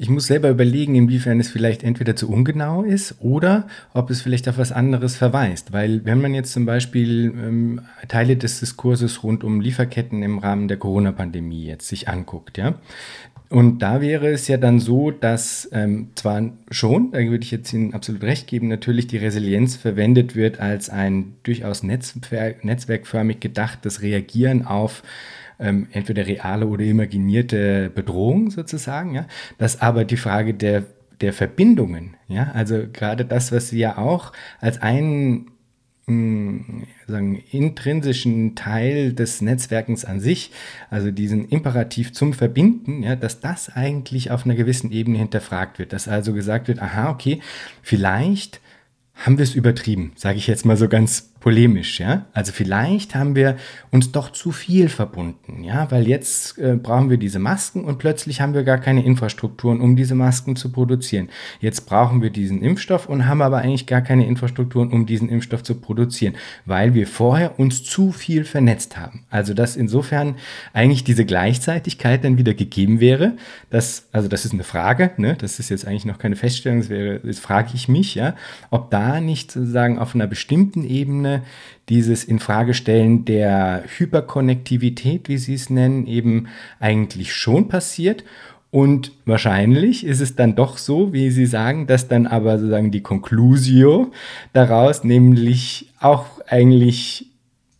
Ich muss selber überlegen, inwiefern es vielleicht entweder zu ungenau ist oder ob es vielleicht auf was anderes verweist. Weil wenn man jetzt zum Beispiel ähm, Teile des Diskurses rund um Lieferketten im Rahmen der Corona-Pandemie jetzt sich anguckt, ja, und da wäre es ja dann so, dass ähm, zwar schon, da würde ich jetzt Ihnen absolut recht geben, natürlich die Resilienz verwendet wird als ein durchaus netzwerk, netzwerkförmig gedachtes Reagieren auf ähm, entweder reale oder imaginierte Bedrohungen sozusagen, ja, dass aber die Frage der der Verbindungen, ja, also gerade das, was Sie ja auch als einen sagen, intrinsischen Teil des Netzwerkens an sich, also diesen Imperativ zum Verbinden, ja, dass das eigentlich auf einer gewissen Ebene hinterfragt wird, dass also gesagt wird, aha, okay, vielleicht haben wir es übertrieben, sage ich jetzt mal so ganz polemisch, ja. Also vielleicht haben wir uns doch zu viel verbunden, ja, weil jetzt äh, brauchen wir diese Masken und plötzlich haben wir gar keine Infrastrukturen, um diese Masken zu produzieren. Jetzt brauchen wir diesen Impfstoff und haben aber eigentlich gar keine Infrastrukturen, um diesen Impfstoff zu produzieren, weil wir vorher uns zu viel vernetzt haben. Also dass insofern eigentlich diese Gleichzeitigkeit dann wieder gegeben wäre. Das, also das ist eine Frage, ne? Das ist jetzt eigentlich noch keine Feststellung. Das wäre, das frage ich mich, ja, ob da nicht sozusagen auf einer bestimmten Ebene Ebene dieses Infragestellen der Hyperkonnektivität, wie Sie es nennen, eben eigentlich schon passiert. Und wahrscheinlich ist es dann doch so, wie Sie sagen, dass dann aber sozusagen die Conclusio daraus nämlich auch eigentlich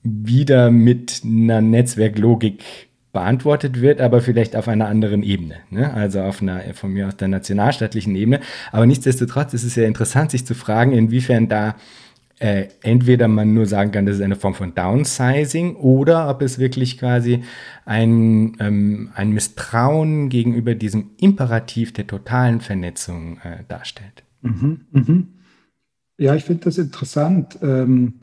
wieder mit einer Netzwerklogik beantwortet wird, aber vielleicht auf einer anderen Ebene. Ne? Also auf einer von mir aus der nationalstaatlichen Ebene. Aber nichtsdestotrotz ist es ja interessant, sich zu fragen, inwiefern da äh, entweder man nur sagen kann, das ist eine Form von Downsizing oder ob es wirklich quasi ein, ähm, ein Misstrauen gegenüber diesem Imperativ der totalen Vernetzung äh, darstellt. Mhm, mh. Ja, ich finde das interessant. Ähm,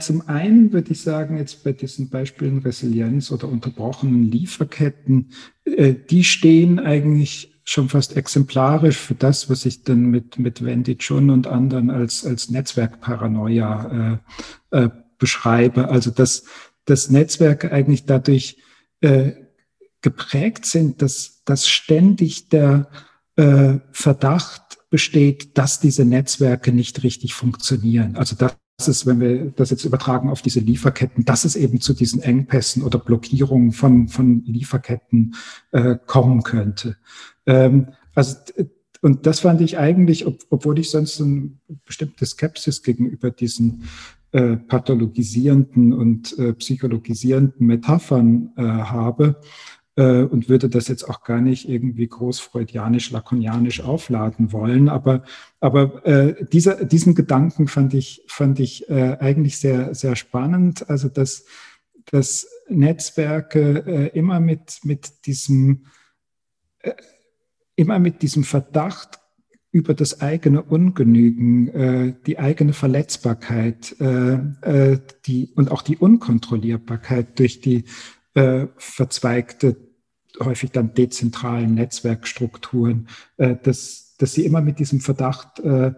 zum einen würde ich sagen, jetzt bei diesen Beispielen Resilienz oder unterbrochenen Lieferketten, äh, die stehen eigentlich schon fast exemplarisch für das, was ich dann mit, mit Wendy Chun und anderen als, als Netzwerkparanoia äh, äh, beschreibe. Also, dass, dass Netzwerke eigentlich dadurch äh, geprägt sind, dass, dass ständig der äh, Verdacht besteht, dass diese Netzwerke nicht richtig funktionieren. Also das ist, wenn wir das jetzt übertragen auf diese Lieferketten, dass es eben zu diesen Engpässen oder Blockierungen von, von Lieferketten äh, kommen könnte. Ähm, also, und das fand ich eigentlich, ob, obwohl ich sonst eine bestimmte Skepsis gegenüber diesen äh, pathologisierenden und äh, psychologisierenden Metaphern äh, habe, äh, und würde das jetzt auch gar nicht irgendwie großfreudianisch, lakonianisch aufladen wollen. Aber, aber äh, dieser, diesen Gedanken fand ich, fand ich äh, eigentlich sehr, sehr spannend. Also, dass, dass Netzwerke äh, immer mit, mit diesem äh, immer mit diesem Verdacht über das eigene Ungenügen, äh, die eigene Verletzbarkeit äh, äh, die, und auch die Unkontrollierbarkeit durch die äh, verzweigte, häufig dann dezentralen Netzwerkstrukturen, äh, dass, dass sie immer mit diesem Verdacht äh,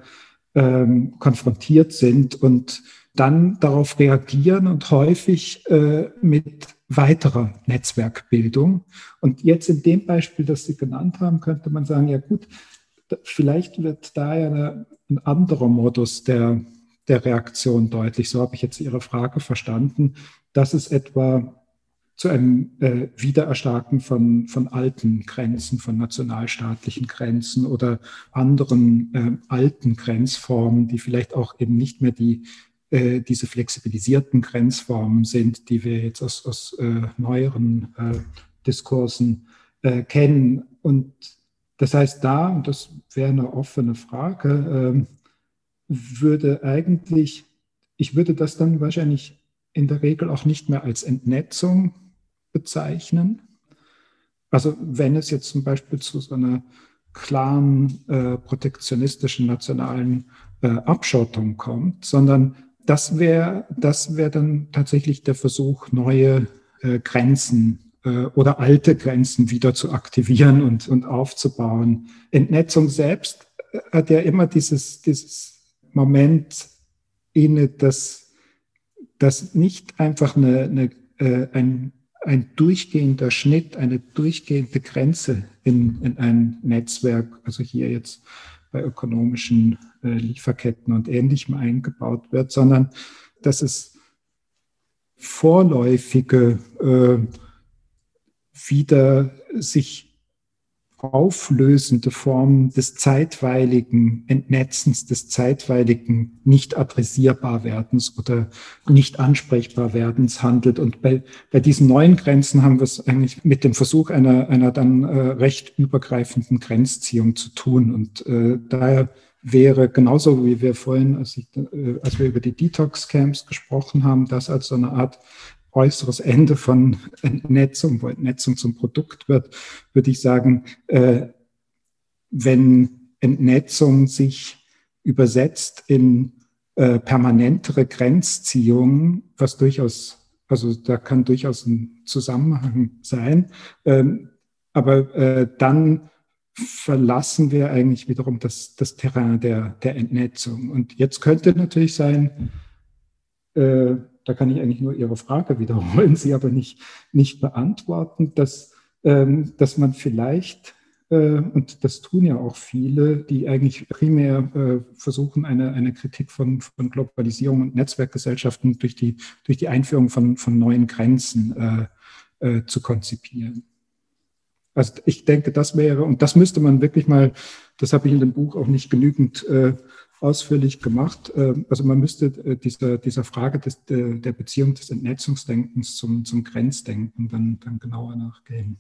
ähm, konfrontiert sind und dann darauf reagieren und häufig äh, mit weiterer Netzwerkbildung. Und jetzt in dem Beispiel, das Sie genannt haben, könnte man sagen, ja gut, vielleicht wird da ja eine, ein anderer Modus der, der Reaktion deutlich. So habe ich jetzt Ihre Frage verstanden, dass es etwa zu einem äh, Wiedererstarken von, von alten Grenzen, von nationalstaatlichen Grenzen oder anderen äh, alten Grenzformen, die vielleicht auch eben nicht mehr die äh, diese flexibilisierten Grenzformen sind, die wir jetzt aus, aus äh, neueren äh, Diskursen äh, kennen. Und das heißt, da, und das wäre eine offene Frage, ähm, würde eigentlich, ich würde das dann wahrscheinlich in der Regel auch nicht mehr als Entnetzung bezeichnen. Also wenn es jetzt zum Beispiel zu so einer klaren äh, protektionistischen nationalen äh, Abschottung kommt, sondern das wäre das wäre dann tatsächlich der Versuch, neue äh, Grenzen äh, oder alte Grenzen wieder zu aktivieren und, und aufzubauen. Entnetzung selbst äh, hat ja immer dieses, dieses Moment inne, dass, dass nicht einfach eine, eine, äh, ein, ein durchgehender Schnitt, eine durchgehende Grenze in, in ein Netzwerk, also hier jetzt bei ökonomischen äh, Lieferketten und Ähnlichem eingebaut wird, sondern dass es vorläufige äh, wieder sich auflösende Formen des zeitweiligen Entnetzens, des zeitweiligen nicht adressierbar werdens oder nicht ansprechbar werdens handelt. Und bei, bei diesen neuen Grenzen haben wir es eigentlich mit dem Versuch einer, einer dann äh, recht übergreifenden Grenzziehung zu tun. Und äh, daher wäre genauso wie wir vorhin, als, ich, äh, als wir über die Detox-Camps gesprochen haben, das als so eine Art äußeres Ende von [LAUGHS] Entnetzung, wo Entnetzung zum Produkt wird, würde ich sagen, äh, wenn Entnetzung sich übersetzt in äh, permanentere Grenzziehungen, was durchaus, also da kann durchaus ein Zusammenhang sein, ähm, aber äh, dann verlassen wir eigentlich wiederum das, das Terrain der, der Entnetzung. Und jetzt könnte natürlich sein, äh, da kann ich eigentlich nur Ihre Frage wiederholen, sie aber nicht, nicht beantworten, dass, ähm, dass man vielleicht, äh, und das tun ja auch viele, die eigentlich primär äh, versuchen, eine, eine Kritik von, von Globalisierung und Netzwerkgesellschaften durch die, durch die Einführung von, von neuen Grenzen äh, äh zu konzipieren. Also ich denke, das wäre, und das müsste man wirklich mal, das habe ich in dem Buch auch nicht genügend äh, ausführlich gemacht. Ähm, also man müsste äh, dieser, dieser Frage des, der Beziehung des Entnetzungsdenkens zum, zum Grenzdenken dann, dann genauer nachgehen.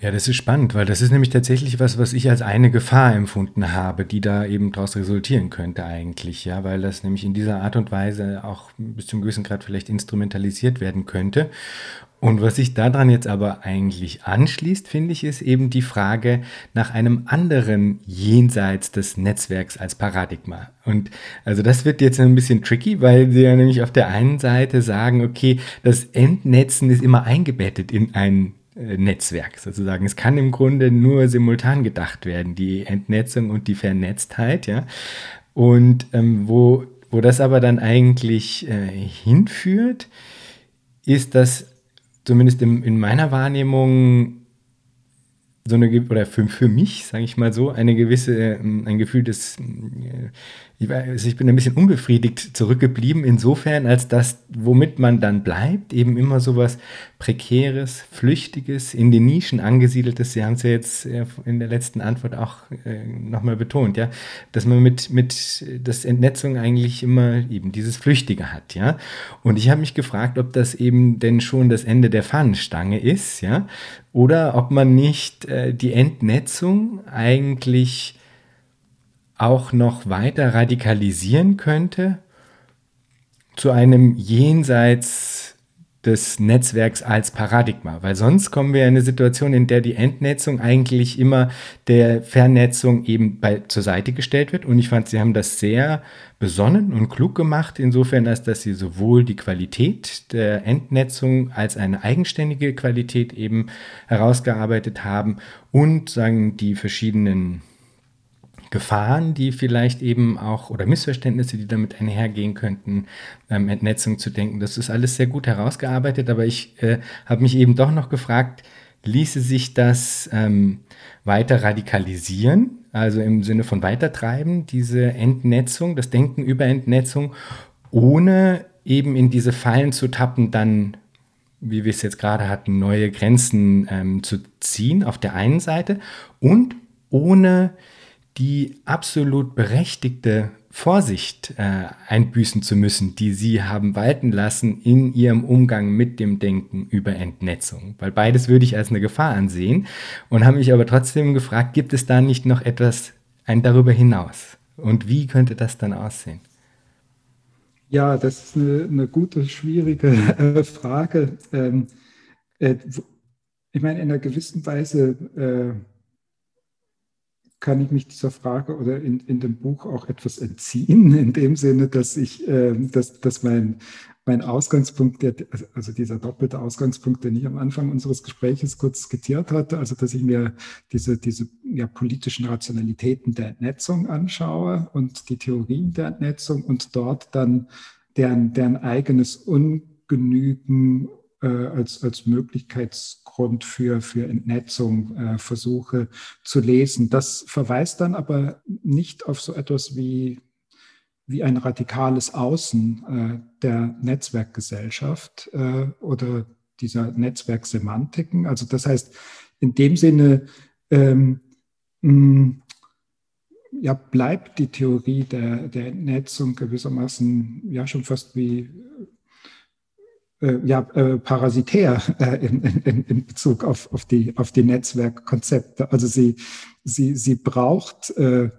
Ja, das ist spannend, weil das ist nämlich tatsächlich was, was ich als eine Gefahr empfunden habe, die da eben daraus resultieren könnte eigentlich, ja, weil das nämlich in dieser Art und Weise auch bis zum gewissen Grad vielleicht instrumentalisiert werden könnte. Und was sich daran jetzt aber eigentlich anschließt, finde ich, ist eben die Frage nach einem anderen jenseits des Netzwerks als Paradigma. Und also das wird jetzt ein bisschen tricky, weil sie ja nämlich auf der einen Seite sagen, okay, das Entnetzen ist immer eingebettet in ein Netzwerk sozusagen. Es kann im Grunde nur simultan gedacht werden, die Entnetzung und die Vernetztheit, ja. Und ähm, wo, wo das aber dann eigentlich äh, hinführt, ist, dass zumindest in, in meiner Wahrnehmung so eine, oder für, für mich, sage ich mal so, eine gewisse, ähm, ein Gefühl des, äh, ich, weiß, ich bin ein bisschen unbefriedigt zurückgeblieben, insofern, als das, womit man dann bleibt, eben immer so was Prekäres, Flüchtiges, in den Nischen angesiedeltes, Sie haben es ja jetzt äh, in der letzten Antwort auch äh, nochmal betont, ja, dass man mit, mit das Entnetzung eigentlich immer eben dieses Flüchtige hat, ja. Und ich habe mich gefragt, ob das eben denn schon das Ende der Fahnenstange ist, ja, oder ob man nicht äh, die Entnetzung eigentlich auch noch weiter radikalisieren könnte zu einem jenseits des Netzwerks als Paradigma, weil sonst kommen wir in eine Situation, in der die Entnetzung eigentlich immer der Vernetzung eben bei, zur Seite gestellt wird. Und ich fand, Sie haben das sehr besonnen und klug gemacht, insofern, als dass Sie sowohl die Qualität der Entnetzung als eine eigenständige Qualität eben herausgearbeitet haben und sagen die verschiedenen Gefahren, die vielleicht eben auch oder Missverständnisse, die damit einhergehen könnten, ähm, Entnetzung zu denken. Das ist alles sehr gut herausgearbeitet, aber ich äh, habe mich eben doch noch gefragt, ließe sich das ähm, weiter radikalisieren, also im Sinne von weitertreiben, diese Entnetzung, das Denken über Entnetzung, ohne eben in diese Fallen zu tappen, dann wie wir es jetzt gerade hatten, neue Grenzen ähm, zu ziehen auf der einen Seite und ohne die absolut berechtigte Vorsicht äh, einbüßen zu müssen, die sie haben walten lassen in ihrem Umgang mit dem Denken über Entnetzung. Weil beides würde ich als eine Gefahr ansehen und habe mich aber trotzdem gefragt, gibt es da nicht noch etwas ein darüber hinaus? Und wie könnte das dann aussehen? Ja, das ist eine, eine gute, schwierige äh, Frage. Ähm, äh, ich meine, in einer gewissen Weise äh, kann ich mich dieser Frage oder in, in dem Buch auch etwas entziehen, [LAUGHS] in dem Sinne, dass ich, äh, dass, dass mein, mein Ausgangspunkt, der, also dieser doppelte Ausgangspunkt, den ich am Anfang unseres Gespräches kurz skizziert hatte, also dass ich mir diese, diese ja, politischen Rationalitäten der Entnetzung anschaue und die Theorien der Entnetzung und dort dann deren, deren eigenes Ungenügen äh, als, als Möglichkeits Hintergrund für, für Entnetzung äh, versuche zu lesen. Das verweist dann aber nicht auf so etwas wie, wie ein radikales Außen äh, der Netzwerkgesellschaft äh, oder dieser Netzwerksemantiken. Also das heißt, in dem Sinne ähm, mh, ja, bleibt die Theorie der, der Entnetzung gewissermaßen ja schon fast wie ja, äh, parasitär äh, in, in, in Bezug auf, auf, die, auf die Netzwerkkonzepte. Also sie, sie, sie braucht äh,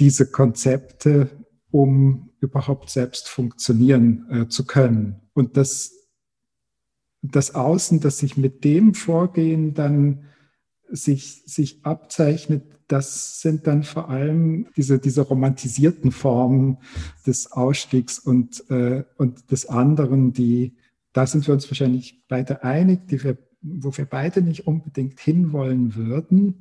diese Konzepte, um überhaupt selbst funktionieren äh, zu können. Und das, das Außen, das sich mit dem Vorgehen dann sich, sich abzeichnet, das sind dann vor allem diese, diese romantisierten Formen des Ausstiegs und, äh, und des anderen, die, da sind wir uns wahrscheinlich beide einig, die wir, wo wir beide nicht unbedingt hinwollen würden.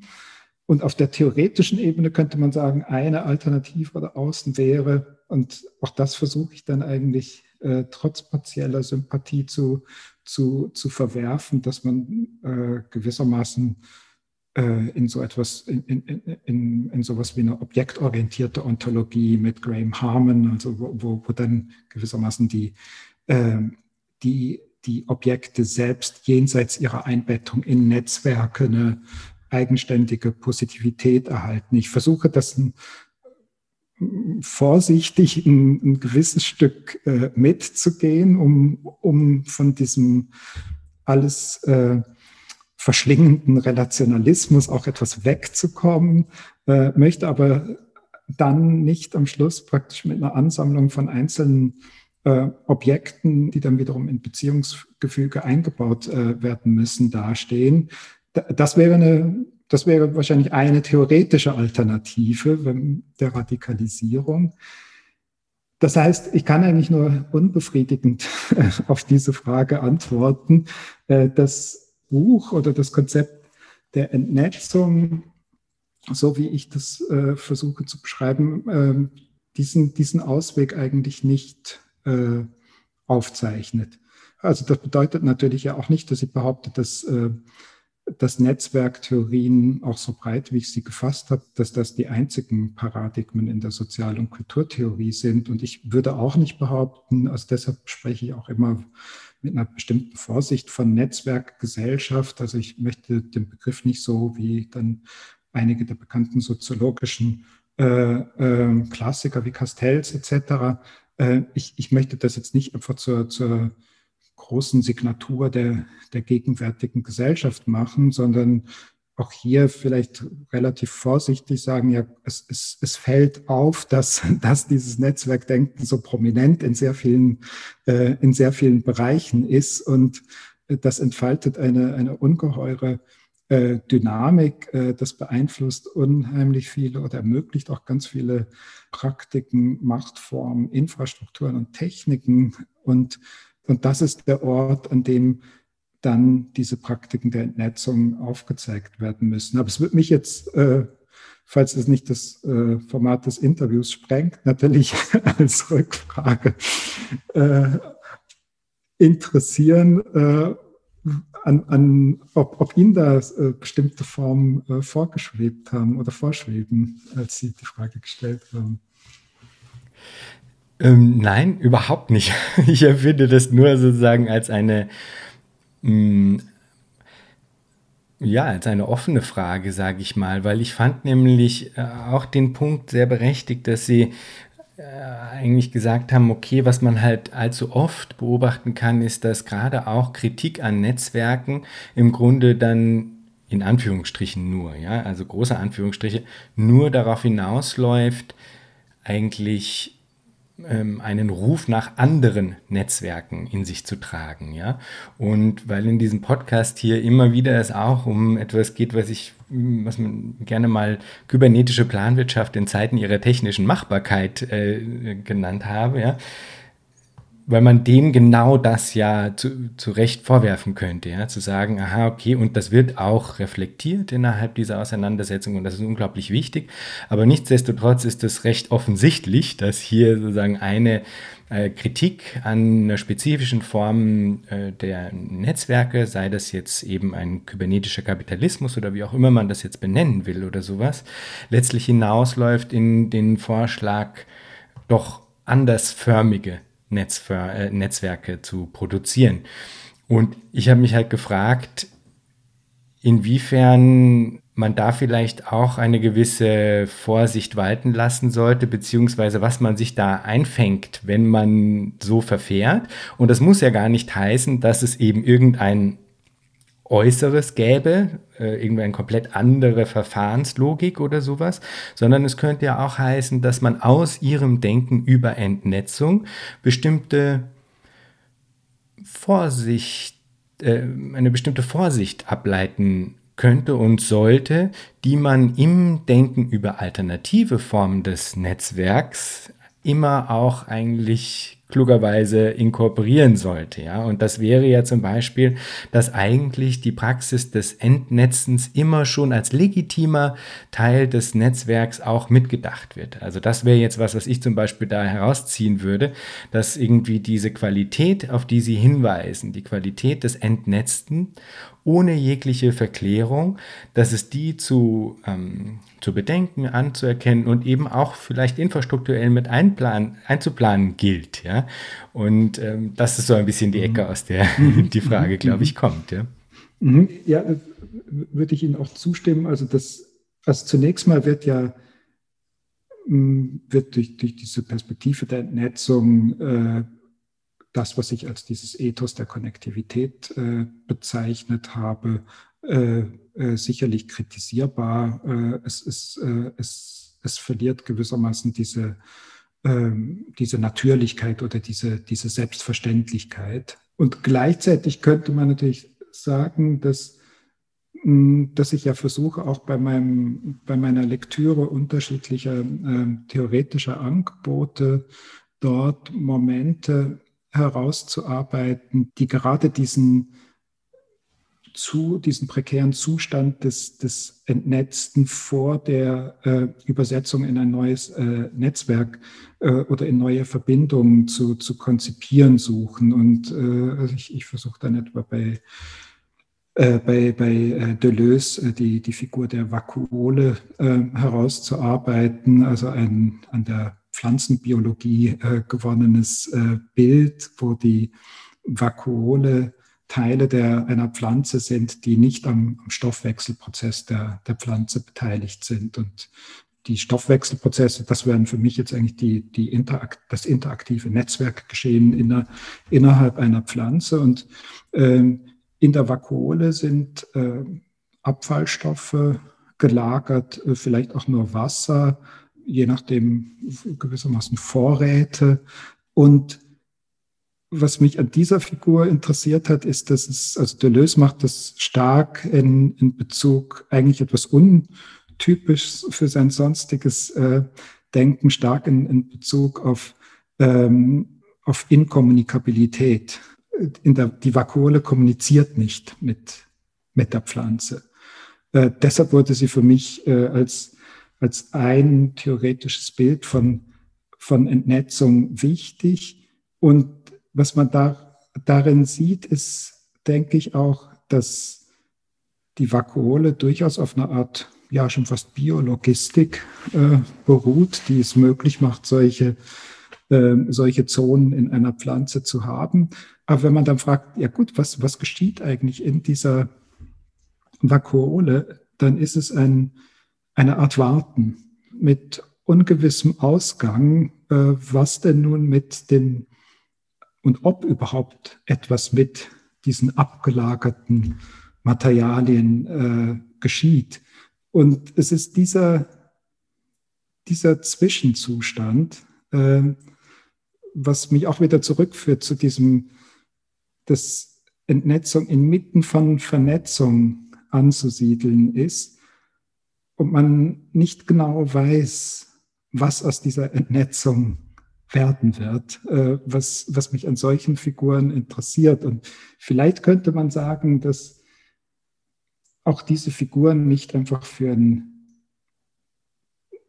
Und auf der theoretischen Ebene könnte man sagen, eine Alternative oder Außen wäre, und auch das versuche ich dann eigentlich äh, trotz partieller Sympathie zu, zu, zu verwerfen, dass man äh, gewissermaßen äh, in so etwas, in, in, in, in sowas wie eine objektorientierte Ontologie mit Graham Harmon, also wo, wo, wo dann gewissermaßen die, ähm, die, die Objekte selbst jenseits ihrer Einbettung in Netzwerke eine eigenständige Positivität erhalten. Ich versuche das vorsichtig ein, ein gewisses Stück äh, mitzugehen, um, um von diesem alles äh, verschlingenden Relationalismus auch etwas wegzukommen, äh, möchte aber dann nicht am Schluss praktisch mit einer Ansammlung von einzelnen äh, Objekten, die dann wiederum in Beziehungsgefüge eingebaut äh, werden müssen, dastehen. das wäre eine, das wäre wahrscheinlich eine theoretische Alternative der Radikalisierung. Das heißt, ich kann eigentlich nur unbefriedigend [LAUGHS] auf diese Frage antworten. Äh, das Buch oder das Konzept der Entnetzung, so wie ich das äh, versuche zu beschreiben, diesen, diesen Ausweg eigentlich nicht äh, aufzeichnet. Also das bedeutet natürlich ja auch nicht, dass ich behaupte, dass, äh, dass Netzwerktheorien auch so breit, wie ich sie gefasst habe, dass das die einzigen Paradigmen in der Sozial- und Kulturtheorie sind. Und ich würde auch nicht behaupten, also deshalb spreche ich auch immer mit einer bestimmten Vorsicht von Netzwerkgesellschaft. Also ich möchte den Begriff nicht so wie dann einige der bekannten soziologischen äh, äh, Klassiker wie Castells etc ich, ich möchte das jetzt nicht einfach zur, zur großen Signatur der, der gegenwärtigen Gesellschaft machen, sondern auch hier vielleicht relativ vorsichtig sagen, ja, es, es, es fällt auf, dass, [LAUGHS] dass dieses Netzwerkdenken so prominent in sehr vielen, äh, in sehr vielen Bereichen ist und das entfaltet eine, eine ungeheure äh, Dynamik, äh, das beeinflusst unheimlich viele oder ermöglicht auch ganz viele Praktiken, Machtformen, Infrastrukturen und Techniken. Und, und das ist der Ort, an dem dann diese Praktiken der Entnetzung aufgezeigt werden müssen. Aber es wird mich jetzt, äh, falls es nicht das Format des Interviews sprengt, natürlich [LAUGHS] als Rückfrage interessieren, an, an, ob, ob Ihnen da äh, bestimmte Formen äh, vorgeschwebt haben oder vorschweben, als Sie die Frage gestellt haben. Ähm, nein, überhaupt nicht. [LAUGHS] Ich empfinde das nur sozusagen als eine, mh, mm, ja, als eine offene Frage, sage ich mal, weil ich fand nämlich äh, auch den Punkt sehr berechtigt, dass Sie eigentlich gesagt haben, okay, was man halt allzu oft beobachten kann, ist, dass gerade auch Kritik an Netzwerken im Grunde dann in Anführungsstrichen nur, ja, also große Anführungsstriche, nur darauf hinausläuft, eigentlich ähm, einen Ruf nach anderen Netzwerken in sich zu tragen, ja. Und weil in diesem Podcast hier immer wieder es auch um etwas geht, was ich, was man gerne mal kybernetische Planwirtschaft in Zeiten ihrer technischen Machbarkeit äh, genannt habe, ja, weil man dem genau das ja zu, zu Recht vorwerfen könnte, ja, zu sagen, aha, okay, und das wird auch reflektiert innerhalb dieser Auseinandersetzung und das ist unglaublich wichtig, aber nichtsdestotrotz ist es recht offensichtlich, dass hier sozusagen eine äh, Kritik an einer spezifischen Form äh, der Netzwerke, sei das jetzt eben ein kybernetischer Kapitalismus oder wie auch immer man das jetzt benennen will oder sowas, letztlich hinausläuft in den Vorschlag, doch andersförmige Netzver äh, Netzwerke zu produzieren. Und ich habe mich halt gefragt, inwiefern man da vielleicht auch eine gewisse Vorsicht walten lassen sollte, beziehungsweise was man sich da einfängt, wenn man so verfährt. Und das muss ja gar nicht heißen, dass es eben irgendein Äußeres gäbe, äh, irgendwie eine komplett andere Verfahrenslogik oder sowas, sondern es könnte ja auch heißen, dass man aus ihrem Denken über Entnetzung bestimmte Vorsicht, äh, eine bestimmte Vorsicht ableiten könnte und sollte, die man im Denken über alternative Formen des Netzwerks immer auch eigentlich klugerweise inkorporieren sollte. Ja? Und das wäre ja zum Beispiel, dass eigentlich die Praxis des Entnetzens immer schon als legitimer Teil des Netzwerks auch mitgedacht wird. Also das wäre jetzt was, was ich zum Beispiel da herausziehen würde, dass irgendwie diese Qualität, auf die Sie hinweisen, die Qualität des Entnetzten ohne jegliche Verklärung, dass es die zu, ähm, zu bedenken, anzuerkennen und eben auch vielleicht infrastrukturell mit einplanen, einzuplanen gilt. Ja? Und ähm, das ist so ein bisschen die Ecke, aus der [LAUGHS] die Frage, glaube ich, kommt. Ja, mhm. ja würde ich Ihnen auch zustimmen. Also, das, also zunächst mal wird ja wird durch, durch diese Perspektive der Entnetzung äh, das, was ich als dieses Ethos der Konnektivität äh, bezeichnet habe, äh, äh, sicherlich kritisierbar. Äh, es, ist, äh, es, es verliert gewissermaßen diese, ähm, diese Natürlichkeit oder diese, diese Selbstverständlichkeit. Und gleichzeitig könnte man natürlich sagen, dass dass ich ja versuche, auch bei, meinem, bei meiner Lektüre unterschiedlicher äh, theoretischer Angebote dort Momente herauszuarbeiten, die gerade diesen zu diesen prekären Zustand des, des Entnetzten vor der äh, Übersetzung in ein neues äh, Netzwerk äh, oder in neue Verbindungen zu, zu konzipieren suchen. Und äh, also ich, ich versuche dann etwa bei äh, bei, bei äh, Deleuze die, die Figur der Vakuole herauszuarbeiten, also ein an der Pflanzenbiologie gewonnenes Bild, wo die Vakuole Teile der, einer Pflanze sind, die nicht am, am Stoffwechselprozess der, der Pflanze beteiligt sind. Und die Stoffwechselprozesse, das wären für mich jetzt eigentlich die, die Interakt, das interaktive Netzwerkgeschehen inner, innerhalb einer Pflanze. Und ähm, in der Vakuole sind äh, Abfallstoffe gelagert, äh, vielleicht auch nur Wasser, je nachdem gewissermaßen Vorräte. Und was mich an dieser Figur interessiert hat, ist, dass es, also Deleuze macht das stark in, in Bezug eigentlich etwas untypisch für sein sonstiges äh, Denken, stark in, in Bezug auf, ähm, auf Inkommunikabilität in der, die Vakuole kommuniziert nicht mit, mit der Pflanze. Äh, deshalb wurde sie für mich äh, als, als ein theoretisches Bild von, von Entnetzung wichtig. Und was man da, darin sieht, ist, denke ich, auch, dass die Vakuole durchaus auf einer Art, ja, schon fast Biologistik äh, beruht, die es möglich macht, solche, äh, solche Zonen in einer Pflanze zu haben. Aber wenn man dann fragt, ja gut, was, was geschieht eigentlich in dieser Vakuole, dann ist es ein, eine Art Warten mit ungewissem Ausgang, äh, was denn nun mit den und ob überhaupt etwas mit diesen abgelagerten Materialien äh, geschieht. Und es ist dieser, dieser Zwischenzustand, äh, was mich auch wieder zurückführt zu diesem dass Entnetzung inmitten von Vernetzung anzusiedeln ist und man nicht genau weiß, was aus dieser Entnetzung werden wird, äh, was, was mich an solchen Figuren interessiert. Und vielleicht könnte man sagen, dass auch diese Figuren nicht einfach für ein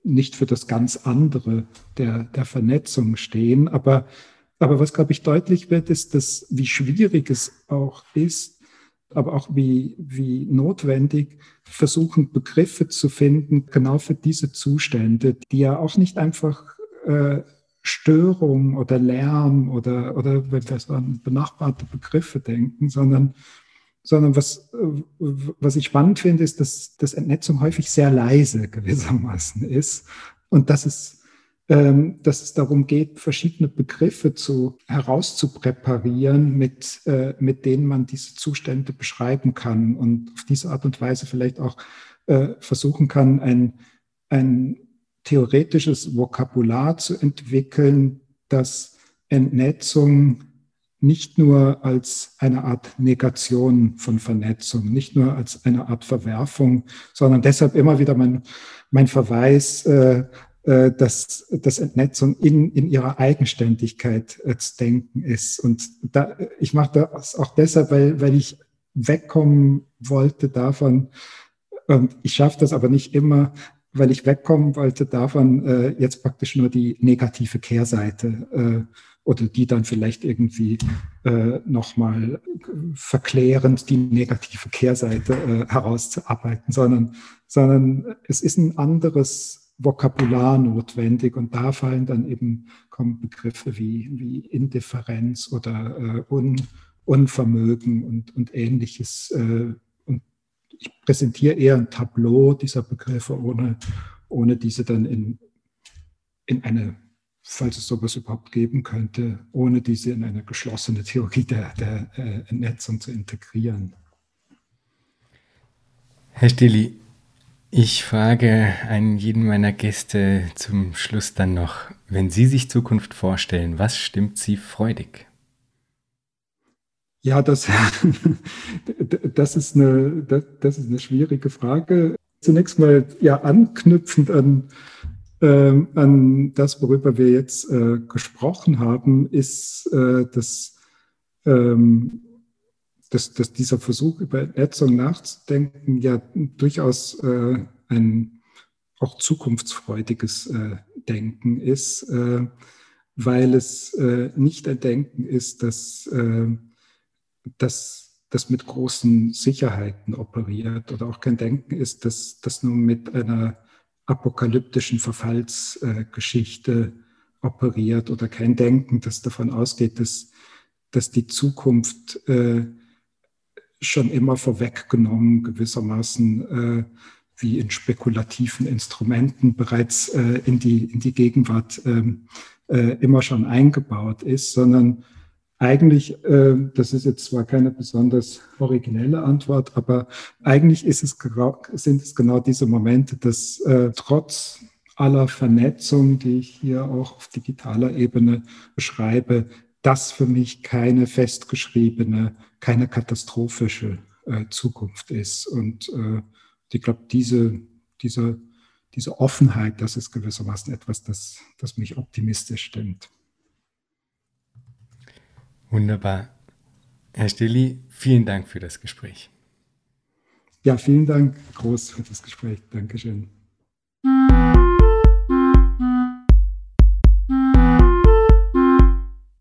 nicht für das ganz andere der, der Vernetzung stehen, aber aber was, glaube ich, deutlich wird, ist, dass wie schwierig es auch ist, aber auch wie, wie notwendig, versuchen Begriffe zu finden, genau für diese Zustände, die ja auch nicht einfach äh, Störung oder Lärm oder, oder wenn wir so an benachbarte Begriffe denken, sondern, sondern was, was ich spannend finde, ist, dass, dass Entnetzung häufig sehr leise gewissermaßen ist und dass es ähm, dass es darum geht, verschiedene Begriffe zu, herauszupräparieren, mit, äh, mit denen man diese Zustände beschreiben kann und auf diese Art und Weise vielleicht auch äh, versuchen kann, ein, ein theoretisches Vokabular zu entwickeln, das Entnetzung nicht nur als eine Art Negation von Vernetzung, nicht nur als eine Art Verwerfung, sondern deshalb immer wieder mein, mein Verweis äh, äh, dass, dass Entnetzung in, in ihrer Eigenständigkeit äh, zu denken ist. Und da, ich mache das auch deshalb, weil, weil ich wegkommen wollte davon, und ich schaffe das aber nicht immer, weil ich wegkommen wollte davon, äh, jetzt praktisch nur die negative Kehrseite äh, oder die dann vielleicht irgendwie äh, nochmal verklärend die negative Kehrseite äh, herauszuarbeiten, sondern, sondern es ist ein anderes Vokabular notwendig und da fallen dann eben kommen Begriffe wie, wie Indifferenz oder äh, Un, Unvermögen und, und ähnliches. Äh, ich präsentiere eher ein Tableau dieser Begriffe, ohne, ohne diese dann in, in eine, falls es sowas überhaupt geben könnte, ohne diese in eine geschlossene Theorie der, der äh, Entnetzung zu integrieren. Herr Stilli, ich frage einen jeden meiner Gäste zum Schluss dann noch, wenn Sie sich Zukunft vorstellen, was stimmt Sie freudig? Ja, das, [LAUGHS] das, ist eine, das, das, ist eine schwierige Frage. Zunächst mal ja anknüpfend an, ähm, an das, worüber wir jetzt äh, gesprochen haben, ist, äh, dass, ähm, dass, dass dieser Versuch über Entnetzung nachzudenken ja durchaus äh, ein auch zukunftsfreudiges äh, Denken ist, äh, weil es äh, nicht ein Denken ist, dass, dass das mit großen Sicherheiten operiert oder auch kein Denken ist, dass das nur mit einer apokalyptischen Verfallsgeschichte operiert oder kein Denken, das davon ausgeht, dass, dass die Zukunft äh, schon immer vorweggenommen gewissermaßen äh, wie in spekulativen Instrumenten bereits äh, in, die, in die Gegenwart ähm, äh, immer schon eingebaut ist, sondern eigentlich, äh, das ist jetzt zwar keine besonders originelle Antwort, aber eigentlich ist es, sind es genau diese Momente, dass äh, trotz aller Vernetzung, die ich hier auch auf digitaler Ebene beschreibe, das für mich keine festgeschriebene, keine katastrophische äh, Zukunft ist. Und äh, ich glaube, diese, diese, diese Offenheit, das ist gewissermaßen etwas, das, das mich optimistisch stimmt. Wunderbar. Herr Stilli, vielen Dank für das Gespräch. Ja, vielen Dank groß für das Gespräch. Dankeschön.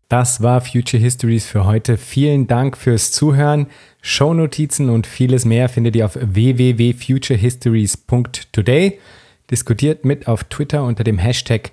Das war Future Histories für heute. Vielen Dank fürs Zuhören. Shownotizen und vieles mehr findet ihr auf www.futurehistories.today. Diskutiert mit auf Twitter unter dem Hashtag